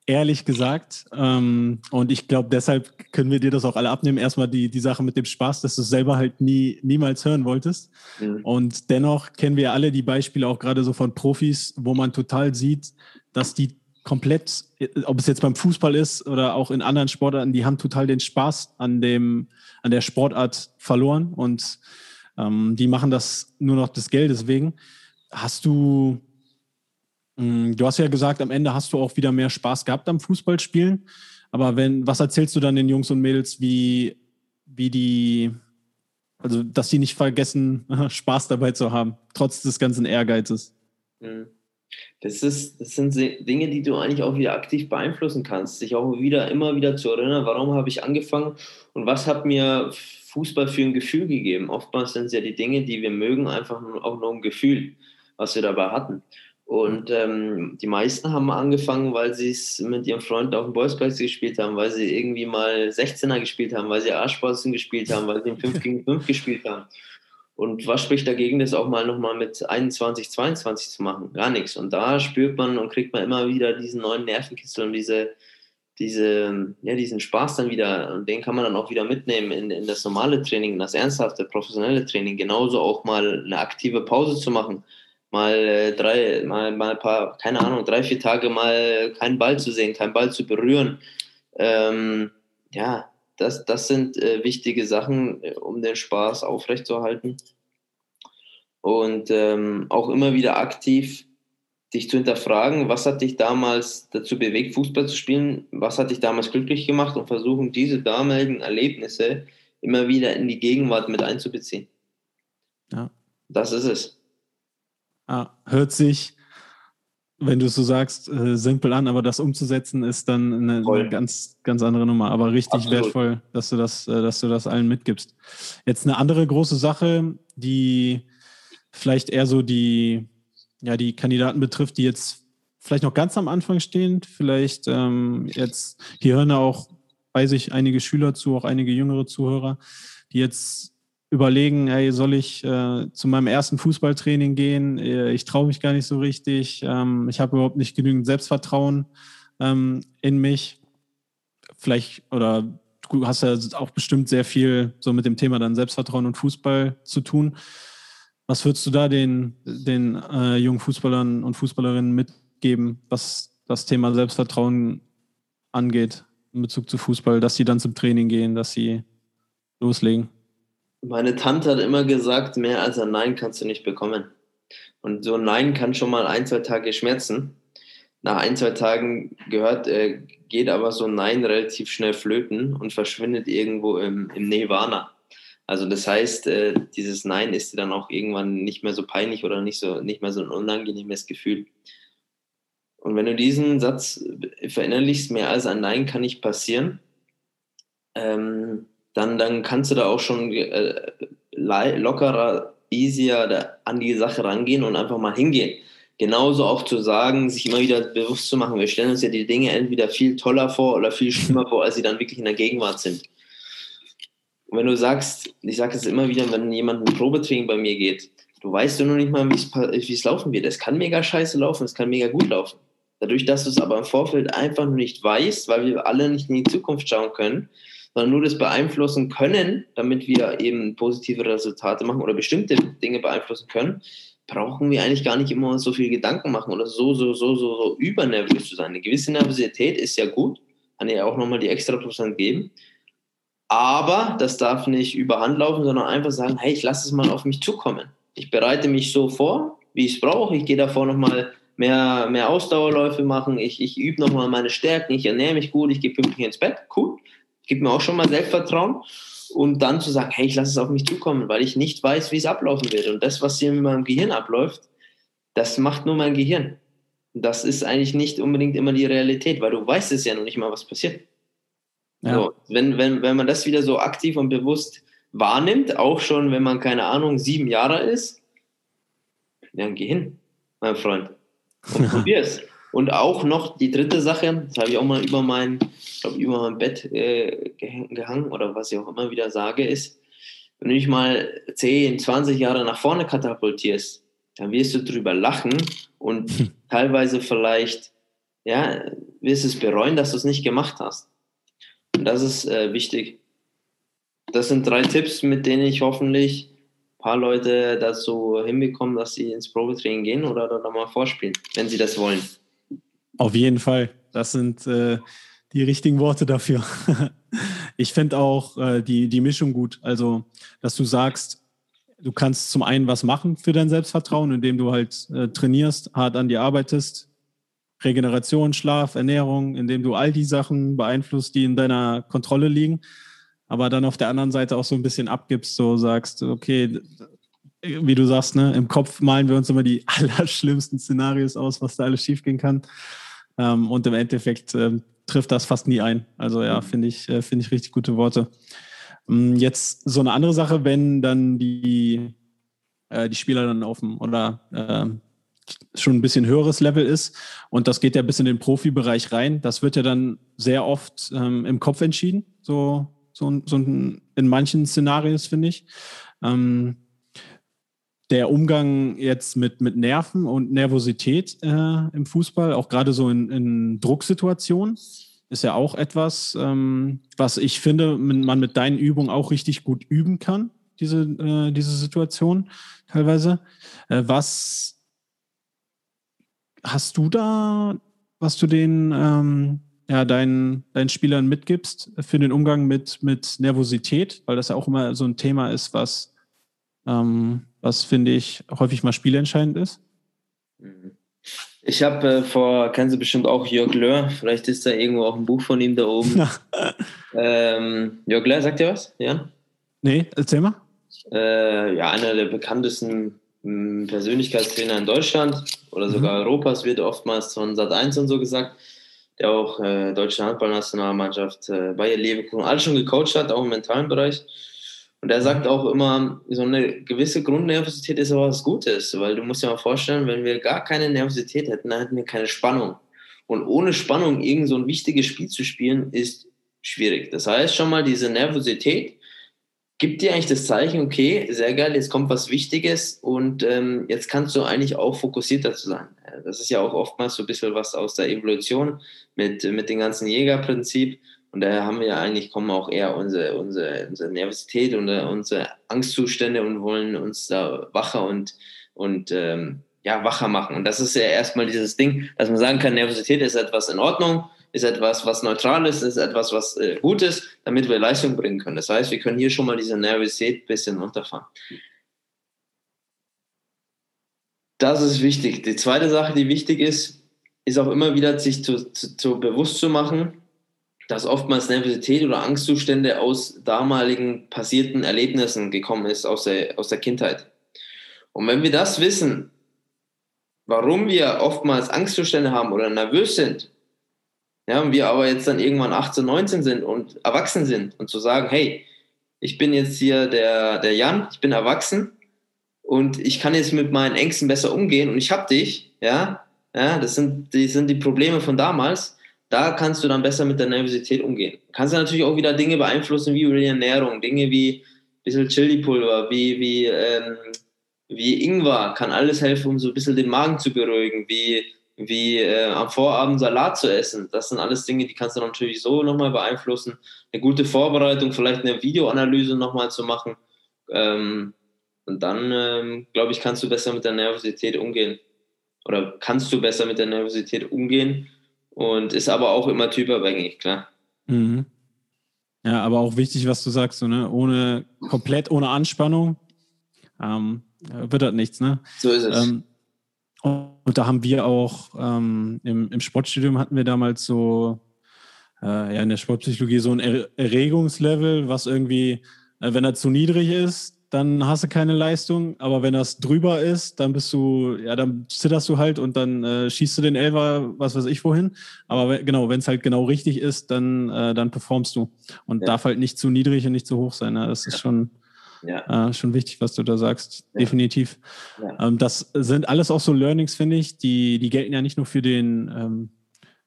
ehrlich gesagt. Ähm, und ich glaube, deshalb können wir dir das auch alle abnehmen. Erstmal die, die Sache mit dem Spaß, dass du es selber halt nie, niemals hören wolltest. Mhm. Und dennoch kennen wir alle die Beispiele auch gerade so von Profis, wo man total sieht, dass die komplett, ob es jetzt beim Fußball ist oder auch in anderen Sportarten, die haben total den Spaß an dem, an der Sportart verloren und ähm, die machen das nur noch des Geldes wegen. Hast du Mm, du hast ja gesagt, am Ende hast du auch wieder mehr Spaß gehabt am Fußballspielen. Aber wenn, was erzählst du dann den Jungs und Mädels, wie, wie die, also dass die nicht vergessen, Spaß dabei zu haben, trotz des ganzen Ehrgeizes? Mm. Das, ist, das sind Dinge, die du eigentlich auch wieder aktiv beeinflussen kannst, sich auch wieder immer wieder zu erinnern, warum habe ich angefangen und was hat mir Fußball für ein Gefühl gegeben. Oftmals sind es ja die Dinge, die wir mögen, einfach auch nur ein Gefühl, was wir dabei hatten. Und ähm, die meisten haben angefangen, weil sie es mit ihrem Freund auf dem Bolzplatz gespielt haben, weil sie irgendwie mal 16er gespielt haben, weil sie Arschbolzen gespielt haben, weil sie 5 gegen 5 gespielt haben. Und was spricht dagegen, das auch mal nochmal mit 21, 22 zu machen? Gar nichts. Und da spürt man und kriegt man immer wieder diesen neuen Nervenkitzel und diese, diese, ja, diesen Spaß dann wieder. Und den kann man dann auch wieder mitnehmen in, in das normale Training, in das ernsthafte, professionelle Training. Genauso auch mal eine aktive Pause zu machen mal äh, drei, mal, mal ein paar, keine Ahnung, drei, vier Tage mal keinen Ball zu sehen, keinen Ball zu berühren. Ähm, ja, das, das sind äh, wichtige Sachen, äh, um den Spaß aufrechtzuerhalten. Und ähm, auch immer wieder aktiv dich zu hinterfragen, was hat dich damals dazu bewegt, Fußball zu spielen, was hat dich damals glücklich gemacht und versuchen, diese damaligen Erlebnisse immer wieder in die Gegenwart mit einzubeziehen. Ja. Das ist es. Ah, hört sich, wenn du es so sagst, äh, simpel an, aber das umzusetzen ist dann eine, eine ganz, ganz andere Nummer. Aber richtig Absolut. wertvoll, dass du das, äh, dass du das allen mitgibst. Jetzt eine andere große Sache, die vielleicht eher so die, ja, die Kandidaten betrifft, die jetzt vielleicht noch ganz am Anfang stehen. Vielleicht ähm, jetzt, hier hören auch, weiß ich, einige Schüler zu, auch einige jüngere Zuhörer, die jetzt überlegen, hey, soll ich äh, zu meinem ersten Fußballtraining gehen? Äh, ich traue mich gar nicht so richtig. Ähm, ich habe überhaupt nicht genügend Selbstvertrauen ähm, in mich. Vielleicht, oder du hast ja auch bestimmt sehr viel so mit dem Thema dann Selbstvertrauen und Fußball zu tun. Was würdest du da den, den äh, jungen Fußballern und Fußballerinnen mitgeben, was das Thema Selbstvertrauen angeht in Bezug zu Fußball, dass sie dann zum Training gehen, dass sie loslegen? Meine Tante hat immer gesagt, mehr als ein Nein kannst du nicht bekommen. Und so ein Nein kann schon mal ein, zwei Tage schmerzen. Nach ein, zwei Tagen gehört, äh, geht aber so ein Nein relativ schnell flöten und verschwindet irgendwo im, im Nirvana. Also das heißt, äh, dieses Nein ist dir dann auch irgendwann nicht mehr so peinlich oder nicht, so, nicht mehr so ein unangenehmes Gefühl. Und wenn du diesen Satz verinnerlichst, mehr als ein Nein kann nicht passieren, ähm, dann, dann kannst du da auch schon äh, lockerer, easier an die Sache rangehen und einfach mal hingehen. Genauso auch zu sagen, sich immer wieder bewusst zu machen, wir stellen uns ja die Dinge entweder viel toller vor oder viel schlimmer vor, als sie dann wirklich in der Gegenwart sind. Und wenn du sagst, ich sage es immer wieder, wenn jemand ein Probetraining bei mir geht, du weißt ja noch nicht mal, wie es laufen wird. Es kann mega scheiße laufen, es kann mega gut laufen. Dadurch, dass du es aber im Vorfeld einfach nur nicht weißt, weil wir alle nicht in die Zukunft schauen können, sondern nur das beeinflussen können, damit wir eben positive Resultate machen oder bestimmte Dinge beeinflussen können, brauchen wir eigentlich gar nicht immer so viel Gedanken machen oder so, so, so, so, so übernervös zu sein. Eine gewisse Nervosität ist ja gut, kann ja auch nochmal die extra Prozent geben. Aber das darf nicht überhand laufen, sondern einfach sagen, hey, ich lasse es mal auf mich zukommen. Ich bereite mich so vor, wie ich es brauche. Ich gehe davor nochmal mehr, mehr Ausdauerläufe machen. Ich, ich übe nochmal meine Stärken. Ich ernähre mich gut. Ich gehe pünktlich ins Bett. Cool gibt mir auch schon mal Selbstvertrauen. Und dann zu sagen, hey, ich lasse es auf mich zukommen, weil ich nicht weiß, wie es ablaufen wird. Und das, was hier in meinem Gehirn abläuft, das macht nur mein Gehirn. Das ist eigentlich nicht unbedingt immer die Realität, weil du weißt es ja noch nicht mal, was passiert. Ja. So, wenn, wenn, wenn man das wieder so aktiv und bewusst wahrnimmt, auch schon, wenn man, keine Ahnung, sieben Jahre ist, dann geh hin, mein Freund. Und probier es. Und auch noch die dritte Sache, das habe ich auch mal über mein, glaub, über mein Bett äh, gehangen oder was ich auch immer wieder sage, ist, wenn du dich mal 10, 20 Jahre nach vorne katapultierst, dann wirst du drüber lachen und hm. teilweise vielleicht, ja, wirst es bereuen, dass du es nicht gemacht hast. Und das ist äh, wichtig. Das sind drei Tipps, mit denen ich hoffentlich ein paar Leute dazu hinbekommen, dass sie ins Probetraining gehen oder da mal vorspielen, wenn sie das wollen. Auf jeden Fall. Das sind äh, die richtigen Worte dafür. ich finde auch äh, die, die Mischung gut. Also, dass du sagst, du kannst zum einen was machen für dein Selbstvertrauen, indem du halt äh, trainierst, hart an dir arbeitest, Regeneration, Schlaf, Ernährung, indem du all die Sachen beeinflusst, die in deiner Kontrolle liegen, aber dann auf der anderen Seite auch so ein bisschen abgibst, so sagst, okay, wie du sagst, ne, im Kopf malen wir uns immer die allerschlimmsten Szenarios aus, was da alles schiefgehen kann. Ähm, und im Endeffekt äh, trifft das fast nie ein. Also ja, mhm. finde ich, äh, finde ich richtig gute Worte. Ähm, jetzt so eine andere Sache, wenn dann die, äh, die Spieler dann auf dem oder ähm, schon ein bisschen höheres Level ist und das geht ja bis in den Profibereich rein. Das wird ja dann sehr oft ähm, im Kopf entschieden, so, so, so in manchen Szenarios, finde ich. Ähm, der Umgang jetzt mit, mit Nerven und Nervosität äh, im Fußball, auch gerade so in, in Drucksituationen, ist ja auch etwas, ähm, was ich finde, man mit deinen Übungen auch richtig gut üben kann, diese, äh, diese Situation teilweise. Äh, was hast du da, was du den, ähm, ja, deinen, deinen Spielern mitgibst für den Umgang mit, mit Nervosität, weil das ja auch immer so ein Thema ist, was ähm, was finde ich häufig mal spielentscheidend ist? Ich habe äh, vor, kennen Sie bestimmt auch Jörg Löhr, vielleicht ist da irgendwo auch ein Buch von ihm da oben. ähm, Jörg Löhr, sagt ihr was? Ja? Nee, erzähl mal. Äh, ja, einer der bekanntesten mh, hm, Persönlichkeitstrainer in Deutschland oder mhm. sogar mhm. Europas, wird oftmals von Sat 1 und so gesagt, der auch äh, deutsche Handballnationalmannschaft, äh, Bayer Leverkusen, alles schon gecoacht hat, auch im mentalen Bereich. Und er sagt auch immer, so eine gewisse Grundnervosität ist aber was Gutes, weil du musst dir mal vorstellen, wenn wir gar keine Nervosität hätten, dann hätten wir keine Spannung. Und ohne Spannung irgend so ein wichtiges Spiel zu spielen, ist schwierig. Das heißt schon mal, diese Nervosität gibt dir eigentlich das Zeichen, okay, sehr geil, jetzt kommt was Wichtiges und ähm, jetzt kannst du eigentlich auch fokussierter zu sein. Das ist ja auch oftmals so ein bisschen was aus der Evolution mit, mit dem ganzen Jägerprinzip. Und daher haben wir ja eigentlich, kommen auch eher unsere, unsere, unsere Nervosität und unsere Angstzustände und wollen uns da wacher und, und ähm, ja, wacher machen. Und das ist ja erstmal dieses Ding, dass man sagen kann, Nervosität ist etwas in Ordnung, ist etwas, was neutral ist, ist etwas, was äh, gut ist, damit wir Leistung bringen können. Das heißt, wir können hier schon mal diese Nervosität ein bisschen runterfahren. Das ist wichtig. Die zweite Sache, die wichtig ist, ist auch immer wieder sich zu, zu, zu bewusst zu machen, dass oftmals Nervosität oder Angstzustände aus damaligen passierten Erlebnissen gekommen ist, aus der, aus der Kindheit. Und wenn wir das wissen, warum wir oftmals Angstzustände haben oder nervös sind, ja, und wir aber jetzt dann irgendwann 18, 19 sind und erwachsen sind und zu sagen, hey, ich bin jetzt hier der, der Jan, ich bin erwachsen und ich kann jetzt mit meinen Ängsten besser umgehen und ich hab dich, ja, ja, das sind die, sind die Probleme von damals, da kannst du dann besser mit der Nervosität umgehen. Kannst du natürlich auch wieder Dinge beeinflussen, wie die Ernährung, Dinge wie ein bisschen Chili-Pulver, wie, wie, ähm, wie Ingwer, kann alles helfen, um so ein bisschen den Magen zu beruhigen, wie, wie äh, am Vorabend Salat zu essen. Das sind alles Dinge, die kannst du natürlich so nochmal beeinflussen. Eine gute Vorbereitung, vielleicht eine Videoanalyse nochmal zu machen. Ähm, und dann, ähm, glaube ich, kannst du besser mit der Nervosität umgehen. Oder kannst du besser mit der Nervosität umgehen und ist aber auch immer typabhängig, klar. Mhm. Ja, aber auch wichtig, was du sagst, so, ne? ohne komplett ohne Anspannung ähm, wird das nichts. Ne? So ist es. Ähm, und da haben wir auch ähm, im, im Sportstudium hatten wir damals so äh, ja in der Sportpsychologie so ein Erregungslevel, was irgendwie, äh, wenn er zu niedrig ist, dann hast du keine Leistung. Aber wenn das drüber ist, dann bist du, ja, dann zitterst du halt und dann äh, schießt du den Elfer, was weiß ich wohin. Aber genau, wenn es halt genau richtig ist, dann, äh, dann performst du. Und ja. darf halt nicht zu niedrig und nicht zu hoch sein. Ne? Das ist schon, ja. äh, schon wichtig, was du da sagst. Ja. Definitiv. Ähm, das sind alles auch so Learnings, finde ich, die, die gelten ja nicht nur für den, ähm,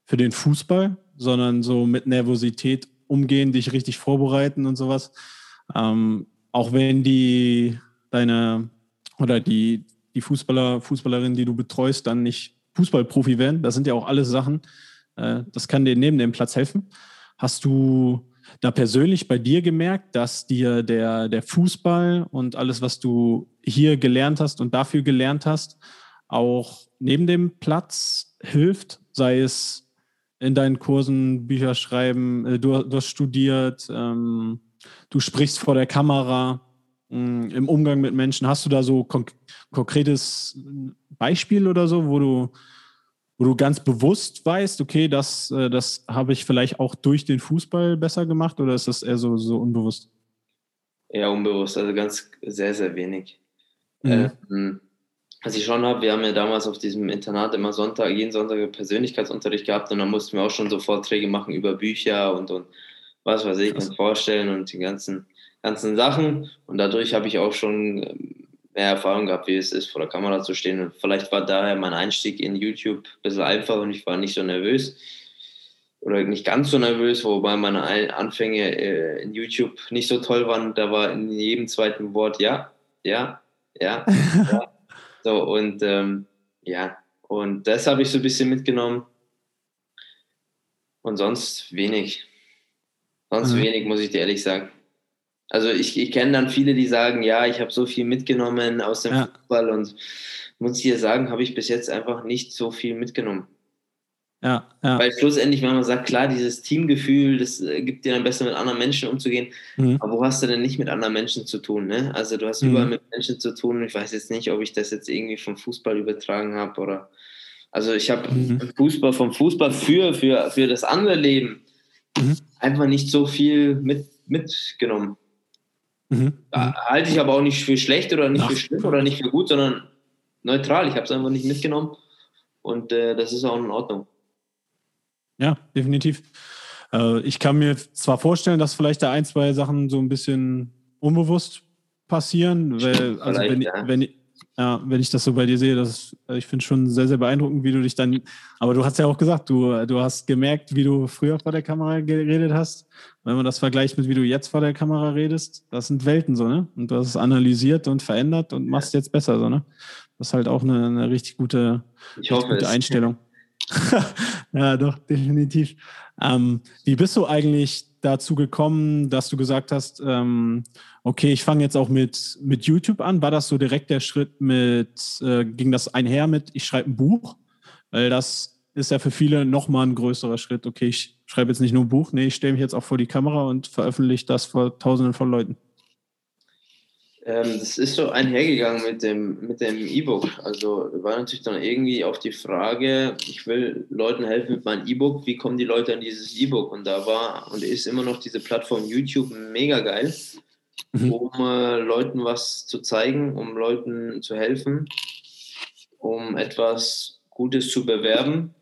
für den Fußball, sondern so mit Nervosität umgehen, dich richtig vorbereiten und sowas. Ähm, auch wenn die deine oder die, die Fußballer, Fußballerinnen, die du betreust, dann nicht Fußballprofi werden. Das sind ja auch alles Sachen. Äh, das kann dir neben dem Platz helfen. Hast du da persönlich bei dir gemerkt, dass dir der, der Fußball und alles, was du hier gelernt hast und dafür gelernt hast, auch neben dem Platz hilft? Sei es in deinen Kursen, Bücher schreiben, äh, du, du hast studiert, ähm, du sprichst vor der Kamera mh, mm, im Umgang mit Menschen. Hast du da so konk konkretes Beispiel oder so, wo du, wo du ganz bewusst weißt, okay, das, äh, das habe ich vielleicht auch durch den Fußball besser gemacht oder ist das eher so, so unbewusst? Ja, unbewusst, also ganz sehr, sehr wenig. Mhm. Ähm, was ich schon habe, wir haben ja damals auf diesem Internat immer Sonntag, jeden Sonntag Persönlichkeitsunterricht gehabt und dann mussten wir auch schon so Vorträge machen über Bücher und, und was weiß ich, und vorstellen und die ganzen, ganzen Sachen. Und dadurch habe ich auch schon ähm, mehr Erfahrung gehabt, wie es ist, vor der Kamera zu stehen. Und vielleicht war daher mein Einstieg in YouTube ein bisschen einfach und ich war nicht so nervös. Oder nicht ganz so nervös, wobei meine Anfänge äh, in YouTube nicht so toll waren. Da war in jedem zweiten Wort ja, ja, ja, ja. So, und ähm, ja, und das habe ich so ein bisschen mitgenommen. Und sonst wenig. Sonst mhm. wenig, muss ich dir ehrlich sagen. Also ich, ich kenne dann viele, die sagen, ja, ich habe so viel mitgenommen aus dem ja. Fußball und muss ich dir sagen, habe ich bis jetzt einfach nicht so viel mitgenommen. Ja, ja. Weil schlussendlich, wenn man sagt, klar, dieses Teamgefühl, das äh, gibt dir dann besser mit anderen Menschen umzugehen. Mhm. Aber wo hast du denn nicht mit anderen Menschen zu tun? Ne? Also du hast mhm. überall mit Menschen zu tun. Ich weiß jetzt nicht, ob ich das jetzt irgendwie vom Fußball übertragen habe oder. Also ich habe mhm. Fußball vom Fußball für, für, für das andere Leben mhm. einfach nicht so viel mit, mitgenommen. Mhm. halte ich aber auch nicht für schlecht oder nicht Ach. für schlimm oder nicht für gut, sondern neutral. Ich habe es einfach nicht mitgenommen und äh, das ist auch in Ordnung. Ja, definitiv. Äh, ich kann mir zwar vorstellen, dass vielleicht da ein, zwei Sachen so ein bisschen unbewusst passieren, weil, also wenn, ja. wenn, ja, wenn ich das so bei dir sehe, das, äh, ich finde schon sehr, sehr beeindruckend, wie du dich dann, aber du hast ja auch gesagt, du, du hast gemerkt, wie du früher vor der Kamera geredet hast. Wenn man das vergleicht mit wie du jetzt vor der Kamera redest, das sind Welten so, ne? Und du hast es analysiert und verändert und machst jetzt besser, so, ne? Das ist halt auch eine, eine richtig gute, richtig gute Einstellung. ja, doch, definitiv. Ähm, wie bist du eigentlich dazu gekommen, dass du gesagt hast, ähm, okay, ich fange jetzt auch mit, mit YouTube an? War das so direkt der Schritt mit, äh, ging das einher mit, ich schreibe ein Buch? Weil das ist ja für viele nochmal ein größerer Schritt. Okay, ich schreibe jetzt nicht nur ein Buch, nee, ich stelle mich jetzt auch vor die Kamera und veröffentliche das vor tausenden von Leuten. Ähm, das ist so einhergegangen mit dem mit dem E-Book. Also war natürlich dann irgendwie auf die Frage, ich will Leuten helfen mit meinem E-Book, wie kommen die Leute an dieses E-Book? Und da war und ist immer noch diese Plattform YouTube mega geil, mhm. um äh, Leuten was zu zeigen, um Leuten zu helfen, um etwas Gutes zu bewerben.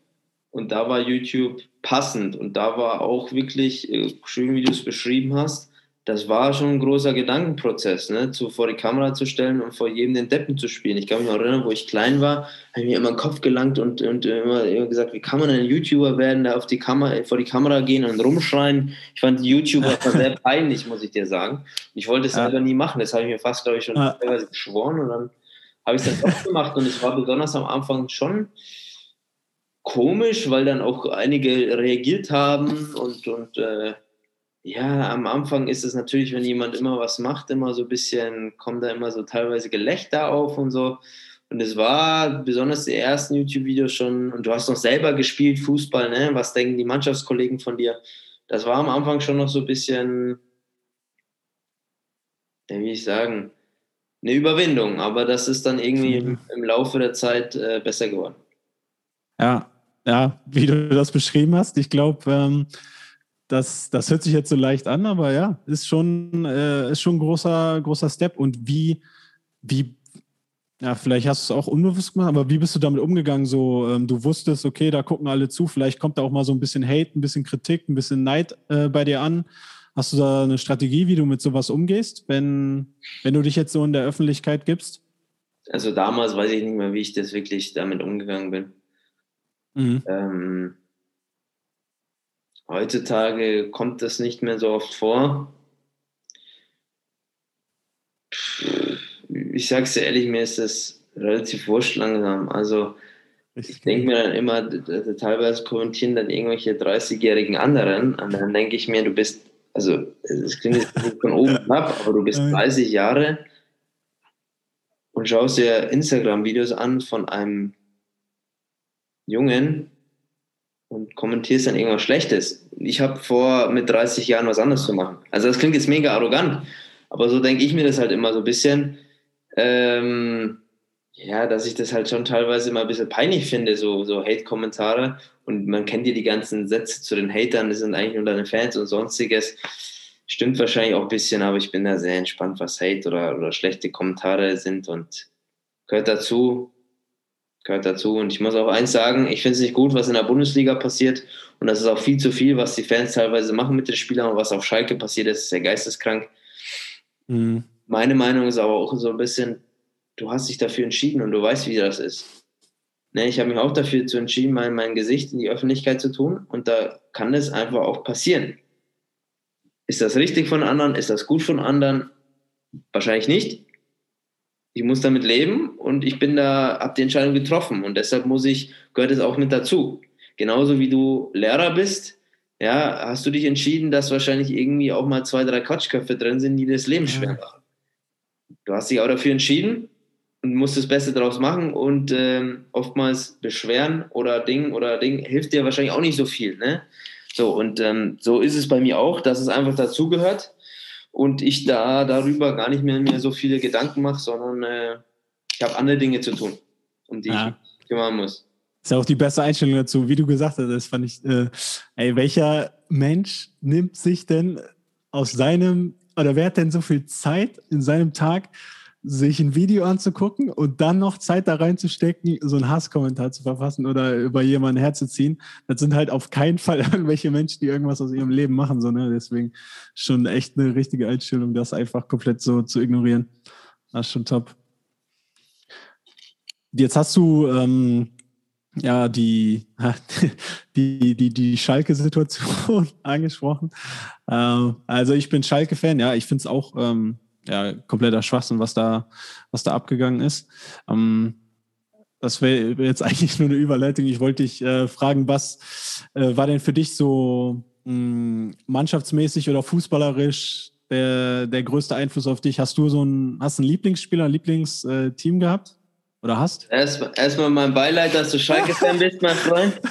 Und da war YouTube passend und da war auch wirklich äh, schön, wie du es beschrieben hast das war schon ein großer Gedankenprozess, ne? zu, vor die Kamera zu stellen und vor jedem den Deppen zu spielen. Ich kann mich noch erinnern, wo ich klein war, habe ich mir immer den Kopf gelangt und, und immer, immer, gesagt, wie kann man ein YouTuber werden, da auf die Kamera, vor die Kamera gehen und rumschreien. Ich fand YouTuber sehr peinlich, muss ich dir sagen. Ich wollte es ja. selber nie machen, das habe ich mir fast, glaube ich, schon ja. teilweise geschworen und dann habe ich es dann doch gemacht und es war besonders am Anfang schon komisch, weil dann auch einige reagiert haben und, und äh, ja, am Anfang ist es natürlich, wenn jemand immer was macht, immer so ein bisschen, kommt da immer so teilweise Gelächter auf und so. Und es war besonders die ersten YouTube-Videos schon, und du hast noch selber gespielt, Fußball, ne? Was denken die Mannschaftskollegen von dir? Das war am Anfang schon noch so ein bisschen, wie ich sagen, eine Überwindung, aber das ist dann irgendwie im, im Laufe der Zeit äh, besser geworden. Ja, ja, wie du das beschrieben hast, ich glaube, ähm, das, das hört sich jetzt so leicht an, aber ja, ist schon, äh, ist schon ein großer, großer Step. Und wie, wie, ja, vielleicht hast du es auch unbewusst gemacht, aber wie bist du damit umgegangen? So, ähm, du wusstest, okay, da gucken alle zu, vielleicht kommt da auch mal so ein bisschen Hate, ein bisschen Kritik, ein bisschen Neid äh, bei dir an. Hast du da eine Strategie, wie du mit sowas umgehst, wenn, wenn du dich jetzt so in der Öffentlichkeit gibst? Also damals weiß ich nicht mehr, wie ich das wirklich damit umgegangen bin. Mhm. Ähm, Heutzutage kommt das nicht mehr so oft vor. Ich sag's dir ehrlich, mir ist das relativ wurscht langsam. Also ich denke mir dann immer, teilweise kommentieren dann irgendwelche 30-jährigen anderen und dann denke ich mir, du bist, also es klingt jetzt von oben ab, aber du bist 30 Jahre und schaust dir Instagram-Videos an von einem Jungen, und kommentierst dann irgendwas Schlechtes. Ich habe vor, mit 30 Jahren was anderes zu machen. Also das klingt jetzt mega arrogant, aber so denke ich mir das halt immer so ein bisschen, ähm, ja, dass ich das halt schon teilweise immer ein bisschen peinlich finde, so, so Hate-Kommentare. Und man kennt ja die ganzen Sätze zu den Hatern, das sind eigentlich nur deine Fans und sonstiges. Stimmt wahrscheinlich auch ein bisschen, aber ich bin da sehr entspannt, was Hate oder, oder schlechte Kommentare sind und gehört dazu gehört dazu. Und ich muss auch eins sagen, ich finde es nicht gut, was in der Bundesliga passiert. Und das ist auch viel zu viel, was die Fans teilweise machen mit den Spielern und was auf Schalke passiert ist, ist sehr geisteskrank. Mhm. Meine Meinung ist aber auch so ein bisschen, du hast dich dafür entschieden und du weißt, wie das ist. Ne, ich habe mich auch dafür zu entschieden, mein, mein Gesicht in die Öffentlichkeit zu tun und da kann es einfach auch passieren. Ist das richtig von anderen? Ist das gut von anderen? Wahrscheinlich nicht ich muss damit leben und ich bin da, habe die Entscheidung getroffen und deshalb muss ich, gehört es auch mit dazu. Genauso wie du Lehrer bist, ja, hast du dich entschieden, dass wahrscheinlich irgendwie auch mal zwei, drei Quatschköpfe drin sind, die das Leben schwer machen. Du hast dich auch dafür entschieden und musst das Beste daraus machen und ähm, oftmals beschweren oder Ding oder Ding hilft dir wahrscheinlich auch nicht so viel, ne? So, und ähm, so ist es bei mir auch, dass es einfach dazugehört und ich da darüber gar nicht mehr mir so viele Gedanken mache, sondern äh, ich habe andere Dinge zu tun, um die ja. ich kümmern muss. Das ist ja auch die beste Einstellung dazu, wie du gesagt hast. Das fand ich, äh, ey, welcher Mensch nimmt sich denn aus seinem, oder wer hat denn so viel Zeit in seinem Tag, sich ein Video anzugucken und dann noch Zeit da reinzustecken, so einen Hasskommentar zu verfassen oder über jemanden herzuziehen. Das sind halt auf keinen Fall irgendwelche Menschen, die irgendwas aus ihrem Leben machen. So, ne? Deswegen schon echt eine richtige Einstellung, das einfach komplett so zu ignorieren. Das ist schon top. Jetzt hast du ähm, ja die, die, die, die Schalke-Situation angesprochen. Ähm, also ich bin Schalke-Fan, ja, ich finde es auch. Ähm, ja, kompletter Schwachsinn, was da, was da abgegangen ist. Ähm, das wäre jetzt eigentlich nur eine Überleitung. Ich wollte dich äh, fragen, was äh, war denn für dich so mh, hm, mannschaftsmäßig oder fußballerisch der, der größte Einfluss auf dich? Hast du so ein, hast einen Lieblingsspieler, ein Lieblingsteam gehabt? oder hast? Erstmal erst mein Beileid, dass du Schalke-Fan bist, mein Freund.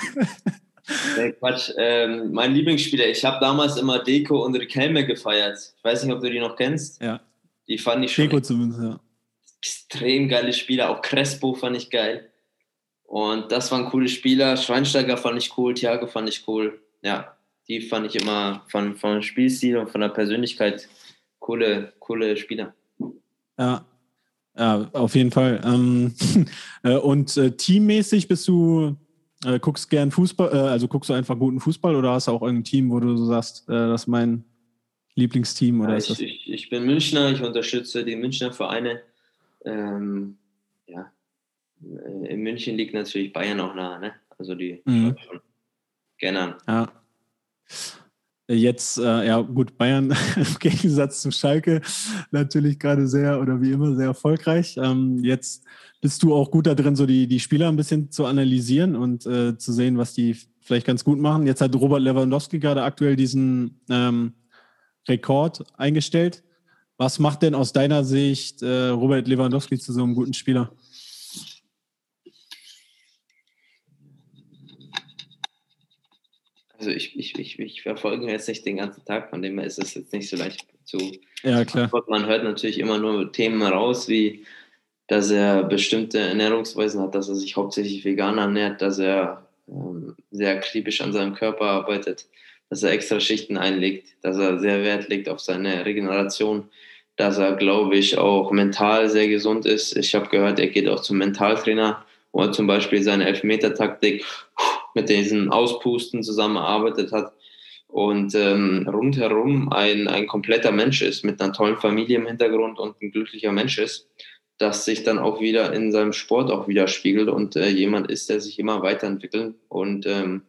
Nee, Quatsch. Ähm, mein Lieblingsspieler, ich habe damals immer Deko und Riquelme gefeiert. Ich weiß nicht, ob du die noch kennst. Ja. Die fand ich schon zumindest, ja. extrem geile Spieler. Auch Crespo fand ich geil. Und das waren coole Spieler. Schweinsteiger fand ich cool, Thiago fand ich cool. Ja, die fand ich immer von, von Spielstil und von der Persönlichkeit coole, coole Spieler. Ja, ja auf jeden Fall. Ähm, äh, und äh, teammäßig bist du, äh, guckst gern Fußball, äh, also guckst du einfach guten Fußball oder hast du auch irgendein Team, wo du so sagst, äh, das ist mein Lieblingsteam? Oder Ja, ich, ich, ich bin Münchner, ich unterstütze die Münchner Vereine. Ähm, ja, Äh, in München liegt natürlich Bayern auch nah, ne? Also die Mhm. gerne an. Ja. Jetzt, äh, ja gut, Bayern im Gegensatz zu Schalke natürlich gerade sehr oder wie immer sehr erfolgreich. Ähm, jetzt bist du auch gut da drin, so die, die Spieler ein bisschen zu analysieren und äh, zu sehen, was die vielleicht ganz gut machen. Jetzt hat Robert Lewandowski gerade aktuell diesen ähm, Rekord eingestellt. Was macht denn aus deiner Sicht äh, Robert Lewandowski zu so einem guten Spieler? Also ich, ich, ich, ich verfolge jetzt nicht den ganzen Tag, von dem her ist es jetzt nicht so leicht zu Ja, klar. Man hört natürlich immer nur Themen raus, wie dass er bestimmte Ernährungsweisen hat, dass er sich hauptsächlich vegan ernährt, dass er ähm, sehr akribisch an seinem Körper arbeitet, dass er extra Schichten einlegt, dass er sehr Wert legt auf seine Regeneration, dass er, glaube ich, auch mental sehr gesund ist. Ich habe gehört, er geht auch zum Mentaltrainer, wo er zum Beispiel seine Elfmeter-Taktik mit diesen Auspusten zusammengearbeitet hat und ähm, rundherum ein, ein kompletter Mensch ist, mit einer tollen Familie im Hintergrund und ein glücklicher Mensch ist, das sich dann auch wieder in seinem Sport auch widerspiegelt und äh, jemand ist, der sich immer weiterentwickelt und ähm,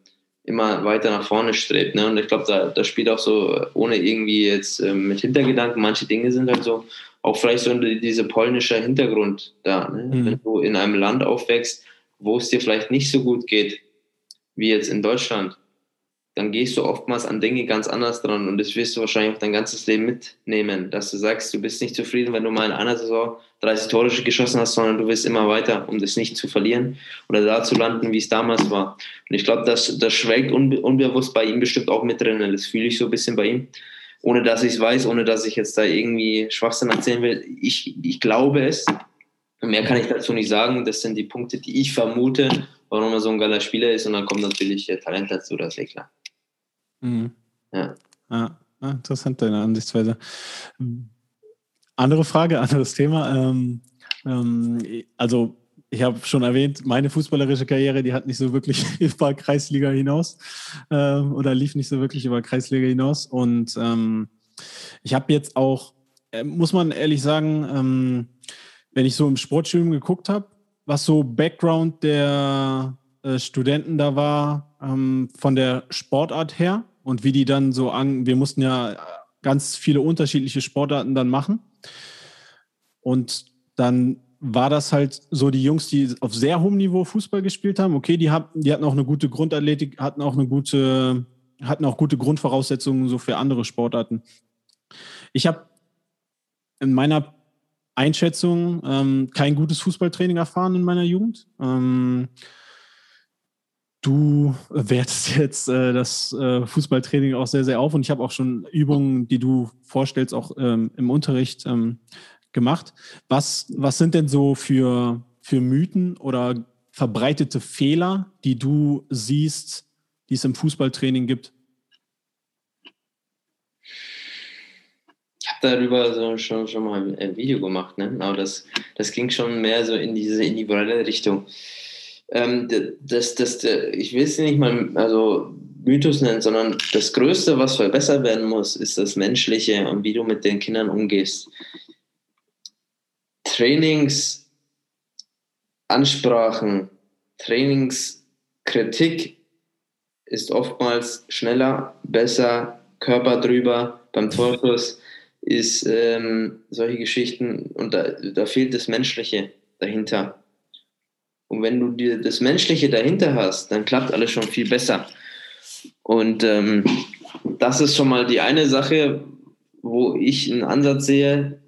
immer weiter nach vorne strebt. Ne? Und ich glaube, da, da spielt auch so, ohne irgendwie jetzt ähm, mit Hintergedanken, manche Dinge sind halt so, auch vielleicht so die- dieser polnische Hintergrund da. Ne? Mhm. Wenn du in einem Land aufwächst, wo es dir vielleicht nicht so gut geht, wie jetzt in Deutschland, dann gehst du oftmals an Dinge ganz anders dran und das wirst du wahrscheinlich auch dein ganzes Leben mitnehmen, dass du sagst, du bist nicht zufrieden, wenn du mal in einer Saison 30 Tore geschossen hast, sondern du willst immer weiter, um das nicht zu verlieren oder da zu landen, wie es damals war. Und ich glaube, das, das schwelgt unbe unbewusst bei ihm bestimmt auch mit drin. Das fühle ich so ein bisschen bei ihm, ohne dass ich es weiß, ohne dass ich jetzt da irgendwie Schwachsinn erzählen will. Ich, ich glaube es. Mehr kann ich dazu nicht sagen. Das sind die Punkte, die ich vermute, warum er so ein geiler Spieler ist. Und dann kommt natürlich äh, Talent dazu, das ist eh klar. Mhm. Ja. Ja, interessant deine Ansichtsweise. Andere Frage, anderes Thema. Ähm, ähm, also ich habe schon erwähnt, meine fußballerische Karriere, die hat nicht so wirklich über Kreisliga hinaus ähm, oder lief nicht so wirklich über Kreisliga hinaus. Und ähm, ich habe jetzt auch, äh, muss man ehrlich sagen, ähm, wenn ich so im Sportstudium geguckt habe, was so Background der äh, Studenten da war, ähm, von der Sportart her und wie die dann so an, wir mussten ja ganz viele unterschiedliche Sportarten dann machen. Und dann war das halt so die Jungs, die auf sehr hohem Niveau Fußball gespielt haben. Okay, die, hatten, die hatten auch eine gute Grundathletik, hatten auch eine gute, hatten auch gute Grundvoraussetzungen so für andere Sportarten. Ich habe in meiner Einschätzung ähm, kein gutes Fußballtraining erfahren in meiner Jugend. Ähm, du wertest jetzt äh, das äh, Fußballtraining auch sehr, sehr auf und ich habe auch schon Übungen, die du vorstellst, auch ähm, im Unterricht ähm, gemacht. Was, was sind denn so für, für Mythen oder verbreitete Fehler, die du siehst, die es im Fußballtraining gibt? Habe darüber so schon, schon mal ein Video gemacht, ne? aber das, das ging schon mehr so in diese individuelle Richtung. Ähm, das, das, ich will es nicht mal also Mythos nennen, sondern das Größte, was verbessert werden muss, ist das Menschliche und wie du mit den Kindern umgehst. Trainings, Ansprachen, Trainingskritik ist oftmals schneller, besser, Körper drüber, beim Torkurs ist ähm, solche Geschichten und da, da fehlt das Menschliche dahinter. Und wenn du dir das Menschliche dahinter hast, dann klappt alles schon viel besser. Und ähm, das ist schon mal die eine Sache, wo ich einen Ansatz sehe,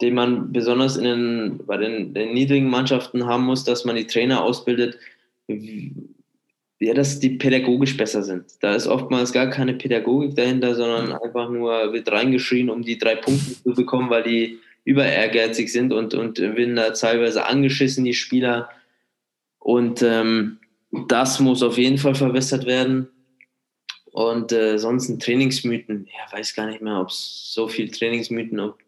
den man besonders in den, bei den, den, niedrigen Mannschaften haben muss, dass man die Trainer ausbildet, ja, dass die pädagogisch besser sind. Da ist oftmals gar keine Pädagogik dahinter, sondern einfach nur wird reingeschrien, um die drei Punkte zu bekommen, weil die über ehrgeizig sind und, und werden da teilweise angeschissen, die Spieler. Und ähm, das muss auf jeden Fall verbessert werden. Und äh, sonst ein Trainingsmythen, ja, weiß gar nicht mehr, ob es so viel Trainingsmythen, ob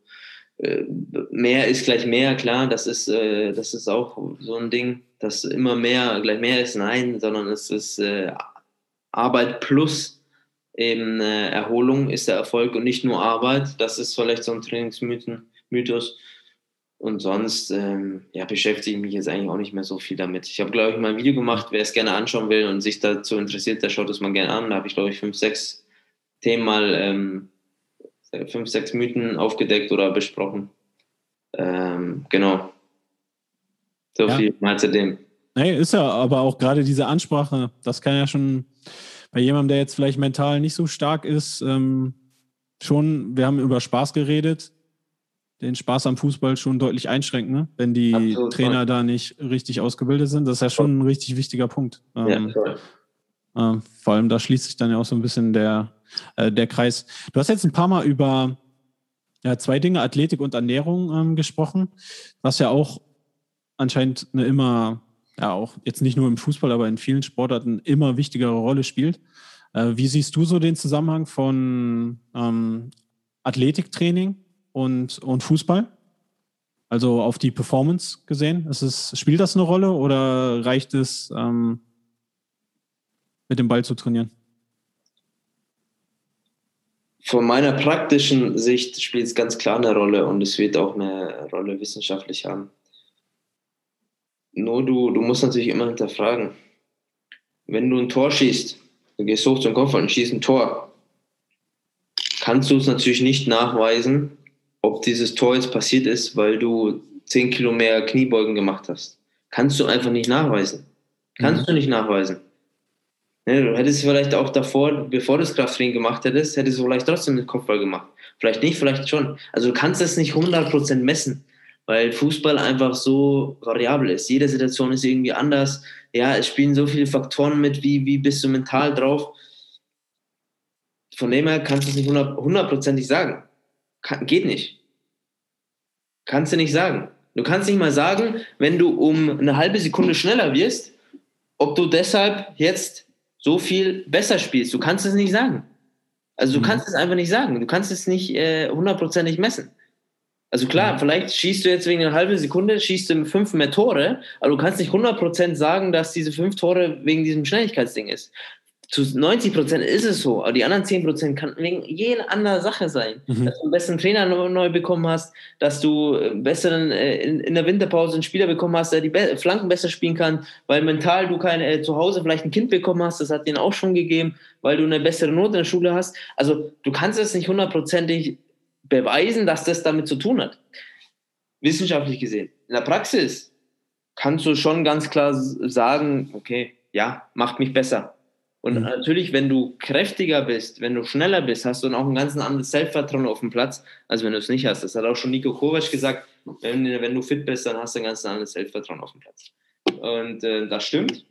mehr ist gleich mehr, klar, das ist, äh, das ist auch so ein Ding, dass immer mehr gleich mehr ist, nein, sondern es ist äh, Arbeit plus eben äh, Erholung ist der Erfolg und nicht nur Arbeit. Das ist vielleicht so ein Trainingsmythos. Und sonst ähm, ja, beschäftige ich mich jetzt eigentlich auch nicht mehr so viel damit. Ich habe, glaube ich, mal ein Video gemacht, wer es gerne anschauen will und sich dazu interessiert, der schaut es mal gerne an. Da habe ich, glaube ich, fünf, sechs Themen mal, ähm, fünf, sechs Mythen aufgedeckt oder besprochen. Ähm, genau. So ja. viel mal zu dem. Nee, ist ja, aber auch gerade diese Ansprache, das kann ja schon bei jemandem, der jetzt vielleicht mental nicht so stark ist, ähm, schon, wir haben über Spaß geredet, den Spaß am Fußball schon deutlich einschränken, ne? wenn die Absolut, Trainer voll. da nicht richtig ausgebildet sind. Das ist ja schon ein richtig wichtiger Punkt. Ähm, ja, äh, vor allem da schließt sich dann ja auch so ein bisschen der, äh, der Kreis. Du hast jetzt ein paar Mal über ja, zwei Dinge, Athletik und Ernährung ähm, gesprochen, was ja auch anscheinend eine immer, ja auch jetzt nicht nur im Fußball, aber in vielen Sportarten immer wichtigere Rolle spielt. Äh, wie siehst du so den Zusammenhang von ähm, Athletiktraining und, und Fußball? Also auf die Performance gesehen. Es, spielt das eine Rolle oder reicht es, ähm, mit dem Ball zu trainieren? Von meiner praktischen Sicht spielt es ganz klar eine Rolle und es wird auch eine Rolle wissenschaftlich haben. Nur du, du musst natürlich immer hinterfragen. Wenn du ein Tor schießt, du gehst hoch zum Kopf und schießt ein Tor, kannst du es natürlich nicht nachweisen, ob dieses Tor jetzt passiert ist, weil du 10 Kilo mehr Kniebeugen gemacht hast. Kannst du einfach nicht nachweisen. Kannst mhm. du nicht nachweisen. Ne, du hättest vielleicht auch davor, bevor du das Krafttraining gemacht hättest, hättest du vielleicht trotzdem den Kopfball gemacht. Vielleicht nicht, vielleicht schon. Also du kannst es nicht 100% messen, weil Fußball einfach so variabel ist. Jede Situation ist irgendwie anders. Ja, es spielen so viele Faktoren mit, wie, wie bist du mental drauf. Von dem her kannst du es nicht hundertprozentig sagen. Kann, geht nicht. Kannst du nicht sagen. Du kannst nicht mal sagen, wenn du um eine halbe Sekunde schneller wirst, ob du deshalb jetzt so viel besser spielst. Du kannst es nicht sagen. Also du mhm. kannst es einfach nicht sagen. Du kannst es nicht äh, hundertprozentig äh, messen. Also klar, mhm. vielleicht schießt du jetzt wegen einer halben Sekunde, schießt du fünf mehr Tore, aber du kannst nicht 100% sagen, dass diese fünf Tore wegen diesem Schnelligkeitsding ist zu 90 Prozent ist es so, aber die anderen 10 Prozent kann wegen jeder anderen Sache sein. Mhm. Dass du einen besseren Trainer neu bekommen hast, dass du äh, besseren, äh, in, in, der Winterpause einen Spieler bekommen hast, der die Be Flanken besser spielen kann, weil mental du keine, äh, zu Hause vielleicht ein Kind bekommen hast, das hat denen auch schon gegeben, weil du eine bessere Note in der Schule hast. Also du kannst es nicht hundertprozentig beweisen, dass das damit zu tun hat. Wissenschaftlich gesehen. In der Praxis kannst du schon ganz klar sagen, okay, ja, macht mich besser und mhm. natürlich, wenn du kräftiger bist, wenn du schneller bist, hast du dann auch ein ganz anderes Selbstvertrauen auf dem Platz, als wenn du es nicht hast. Das hat auch schon Nico Kovac gesagt, wenn, wenn du fit bist, dann hast du ein ganz anderes Selbstvertrauen auf dem Platz. Und äh, das stimmt.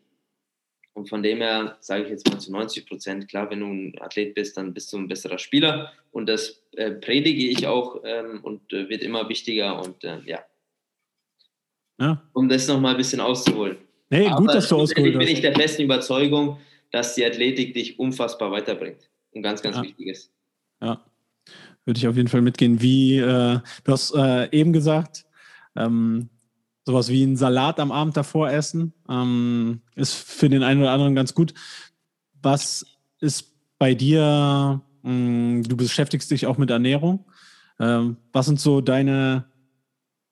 Und von dem her sage ich jetzt mal zu 90 Prozent, klar, wenn du ein Athlet bist, dann bist du ein besserer Spieler. Und das äh, predige ich auch ähm, und äh, wird immer wichtiger. Und äh, ja. ja. Um das nochmal ein bisschen auszuholen. Nee, gut, Aber dass du ausgeholt hast. bin ich der festen Überzeugung, dass die Athletik dich unfassbar weiterbringt. Und ganz, ganz ja. wichtig ist. Ja, würde ich auf jeden Fall mitgehen. Wie, äh, du hast äh, eben gesagt, ähm, sowas wie ein Salat am Abend davor essen, ähm, ist für den einen oder anderen ganz gut. Was ist bei dir, mh, hm, du beschäftigst dich auch mit Ernährung. Ähm, was sind so deine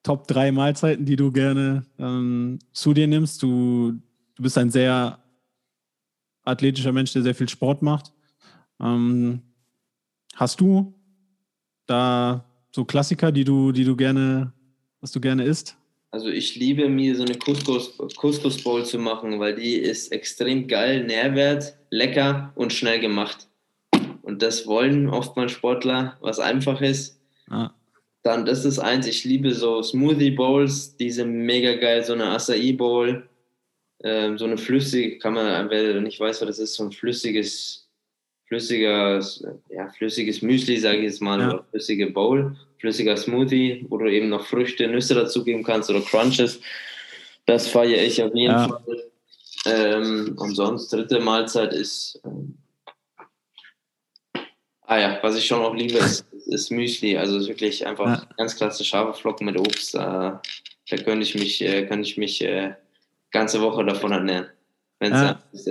Top 3 Mahlzeiten, die du gerne ähm, zu dir nimmst? Du, du bist ein sehr athletischer Mensch, der sehr viel Sport macht. Ähm, hast du da so Klassiker, die du, die du gerne, was du gerne isst? Also ich liebe mir so eine Couscous, Couscous Bowl zu machen, weil die ist extrem geil, Nährwert, lecker und schnell gemacht. Und das wollen oftmals Sportler, was einfach ist. Ah. dann, das ist eins, ich liebe so Smoothie Bowls, diese mega geil, so eine Acai Bowl, ähm, so eine flüssige, kann man, wer nicht weiß, was das ist, so ein flüssiges, flüssiges, ja, flüssiges Müsli, sage ich jetzt mal, ja. oder flüssige Bowl, flüssiger Smoothie, wo du eben noch Früchte, Nüsse dazugeben kannst oder Crunches. Das feiere ich auf jeden ja. Fall. Ähm, und sonst, dritte Mahlzeit ist, ähm, ah ja, was ich schon auch liebe, ist, ist Müsli. Also ist wirklich einfach ja. ganz klasse scharfe Flocken mit Obst. Äh, da könnte ich mich, äh, könnte ich mich äh, ganze Woche davon ernähren. Wenn es ja. ist.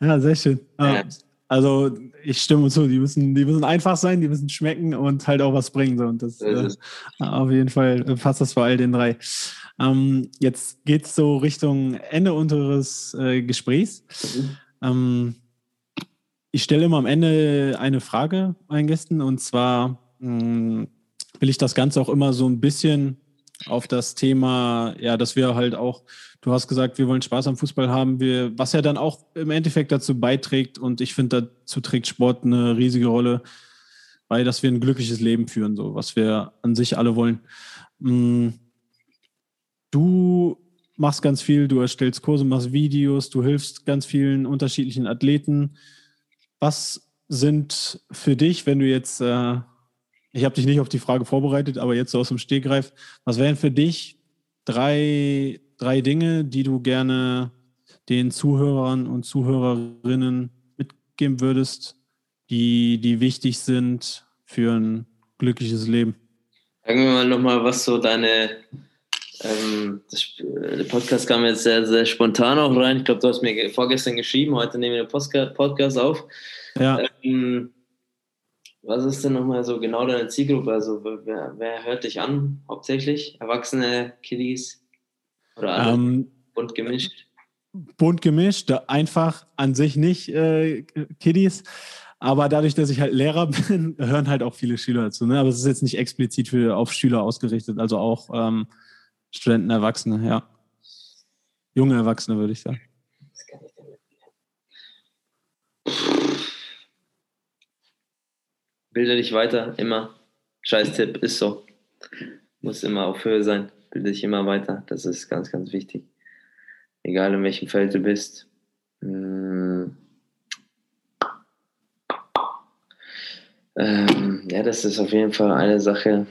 Ja, sehr schön. Ja. Also ich stimme zu, die müssen, die müssen einfach sein, die müssen schmecken und halt auch was bringen. So. Und das, äh, auf jeden Fall passt das vor all den drei. Ähm, jetzt geht es so Richtung Ende unseres äh, Gesprächs. Mhm. Ähm, ich stelle immer am Ende eine Frage meinen Gästen und zwar mh, hm, will ich das Ganze auch immer so ein bisschen auf das Thema, ja, dass wir halt auch, du hast gesagt, wir wollen Spaß am Fußball haben, wir, was ja dann auch im Endeffekt dazu beiträgt und ich finde, dazu trägt Sport eine riesige Rolle, weil dass wir ein glückliches Leben führen, so was wir an sich alle wollen. Mh, hm, Du machst ganz viel, du erstellst Kurse, machst Videos, du hilfst ganz vielen unterschiedlichen Athleten. Was sind für dich, wenn du jetzt, äh, ich habe dich nicht auf die Frage vorbereitet, aber jetzt so aus dem Stegreif, was wären für dich drei, drei Dinge, die du gerne den Zuhörern und Zuhörerinnen mitgeben würdest, die, die wichtig sind für ein glückliches Leben? Sagen wir mal nochmal, was so deine ähm, das, der Podcast kam jetzt sehr, sehr spontan auch rein. Ich glaube, du hast mir vorgestern geschrieben, heute nehmen wir den Podcast auf. Ja. Ähm, was ist denn nochmal so genau deine Zielgruppe? Also, wer, wer hört dich an hauptsächlich? Erwachsene, Kiddies? Oder alle? Ähm, bunt gemischt? Bunt gemischt, einfach an sich nicht äh, Kiddies. Aber dadurch, dass ich halt Lehrer bin, hören halt auch viele Schüler dazu. Ne? Aber es ist jetzt nicht explizit für, auf Schüler ausgerichtet. Also auch ähm, Studenten, Erwachsene, ja. Junge Erwachsene, würde ich sagen. Bilde dich weiter, immer. Scheiß Tipp, ist so. Muss immer auf Höhe sein. Bilde dich immer weiter. Das ist ganz, ganz wichtig. Egal in welchem Feld du bist. Hm. Ähm, ja, das ist auf jeden Fall eine Sache,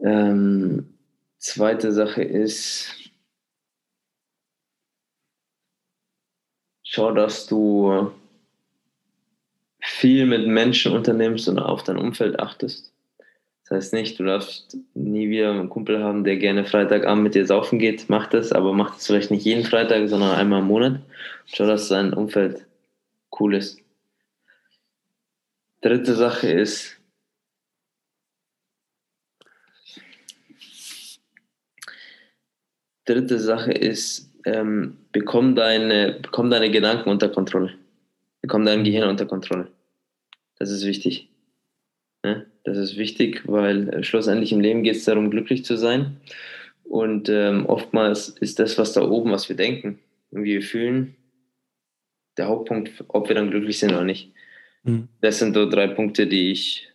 ähm, zweite Sache ist, schau, dass du viel mit Menschen unternimmst und auf dein Umfeld achtest. Das heißt nicht, du darfst nie wieder einen Kumpel haben, der gerne Freitagabend mit dir saufen geht. Mach das, aber mach das vielleicht nicht jeden Freitag, sondern einmal im Monat. Schau, dass dein Umfeld cool ist. Dritte Sache ist, dritte Sache ist, ähm, bekomm, deine, bekomm deine Gedanken unter Kontrolle. Bekomm dein Gehirn unter Kontrolle. Das ist wichtig. Das ist wichtig, weil äh, schlussendlich im Leben geht es darum, glücklich zu sein. Und ähm, oftmals ist das, was da oben, was wir denken und wie wir fühlen, der Hauptpunkt, ob wir dann glücklich sind oder nicht. Mhm. Das sind so drei Punkte, die ich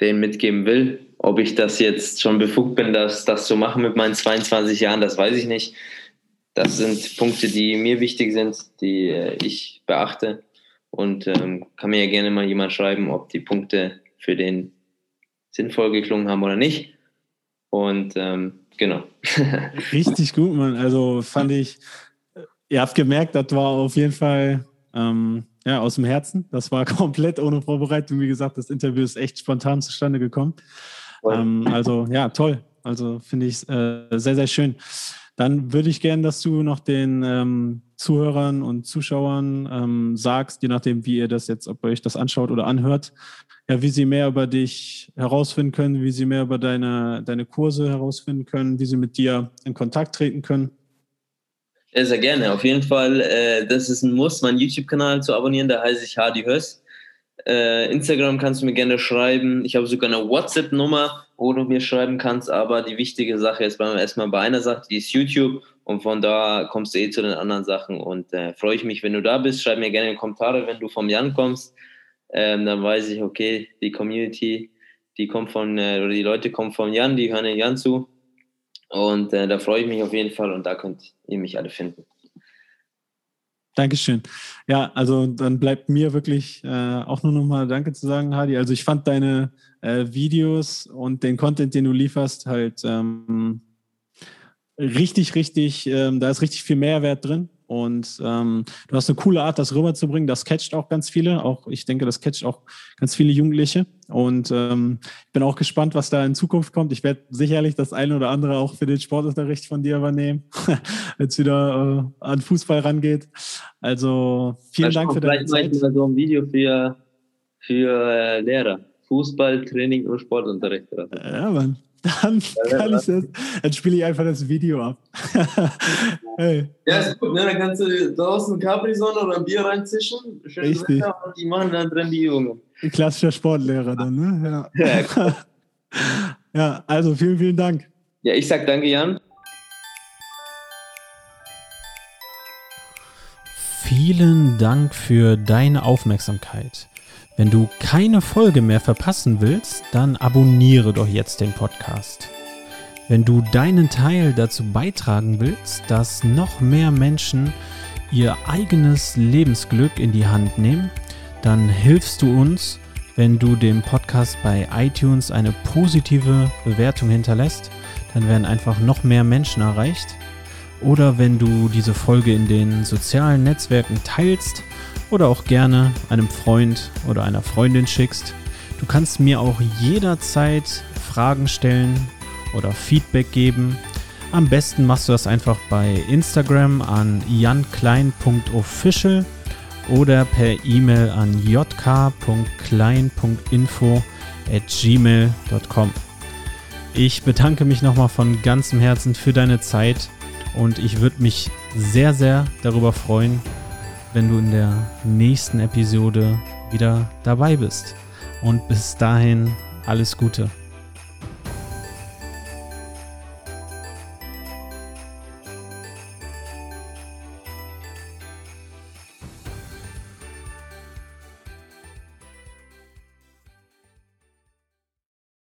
denen mitgeben will. Ob ich das jetzt schon befugt bin, das, das zu machen mit meinen 22 Jahren, das weiß ich nicht. Das sind Punkte, die mir wichtig sind, die äh, ich beachte. Und ähm, kann mir ja gerne mal jemand schreiben, ob die Punkte für den sinnvoll geklungen haben oder nicht. Und ähm, genau. Richtig gut, Mann. Also fand ich, ihr habt gemerkt, das war auf jeden Fall ähm, ja, aus dem Herzen. Das war komplett ohne Vorbereitung. Wie gesagt, das Interview ist echt spontan zustande gekommen. Ähm, also ja, toll. Also finde ich äh, sehr, sehr schön. Dann würde ich gerne, dass du noch den ähm, Zuhörern und Zuschauern ähm, sagst, je nachdem, wie ihr das jetzt, ob ihr euch das anschaut oder anhört, ja, wie sie mehr über dich herausfinden können, wie sie mehr über deine, deine Kurse herausfinden können, wie sie mit dir in Kontakt treten können. Ja, sehr gerne. Auf jeden Fall, äh, das ist ein Muss, meinen YouTube-Kanal zu abonnieren. Da heiße ich Hardy Höss. Äh, Instagram kannst du mir gerne schreiben. Ich habe sogar eine WhatsApp-Nummer, wo du mir schreiben kannst. Aber die wichtige Sache ist erstmal bei einer Sache, die ist YouTube. Und von da kommst du eh zu den anderen Sachen. Und äh, freue ich mich, wenn du da bist. Schreib mir gerne in die Kommentare, wenn du vom Jan kommst. ähm, dann weiß ich, okay, die Community, die kommt von, äh, oder die Leute kommen von Jan, die hören Jan zu. Und äh, da freue ich mich auf jeden Fall und da könnt ihr mich alle finden. Dankeschön. Ja, also dann bleibt mir wirklich äh, auch nur nochmal Danke zu sagen, Hadi. Also ich fand deine äh, Videos und den Content, den du lieferst, halt ähm, richtig, richtig, ähm, da ist richtig viel Mehrwert drin. Und ähm, du hast eine coole Art, das rüberzubringen. Das catcht auch ganz viele. Auch ich denke, das catcht auch ganz viele Jugendliche. Und ähm, ich bin auch gespannt, was da in Zukunft kommt. Ich werde sicherlich das eine oder andere auch für den Sportunterricht von dir übernehmen, wenn es wieder äh, an Fußball rangeht. Also vielen Dank für deine Zeit. Vielleicht so ein Video für, für äh, Lehrer. Fußball, Training und Sportunterricht. Ja, Mann. Dann, kann ich das, dann spiele ich einfach das Video ab. hey. Ja, ist gut, ne? Dann kannst du draußen Capri-Sonne oder ein Bier reinzischen. Schön Richtig. Wetter und die machen dann drin die Übungen. Ein klassischer Sportlehrer dann, ne? Ja. Ja, ja, also vielen, vielen Dank. Ja, ich sag danke, Jan. Vielen Dank für deine Aufmerksamkeit. Wenn du keine Folge mehr verpassen willst, dann abonniere doch jetzt den Podcast. Wenn du deinen Teil dazu beitragen willst, dass noch mehr Menschen ihr eigenes Lebensglück in die Hand nehmen, dann hilfst du uns, wenn du dem Podcast bei iTunes eine positive Bewertung hinterlässt. Dann werden einfach noch mehr Menschen erreicht. Oder wenn du diese Folge in den sozialen Netzwerken teilst, oder auch gerne einem Freund oder einer Freundin schickst. Du kannst mir auch jederzeit Fragen stellen oder Feedback geben. Am besten machst du das einfach bei Instagram an janklein.official oder per E-Mail an jk.klein.info at gmail.com. Ich bedanke mich nochmal von ganzem Herzen für deine Zeit und ich würde mich sehr, sehr darüber freuen, wenn du in der nächsten Episode wieder dabei bist. Und bis dahin alles Gute.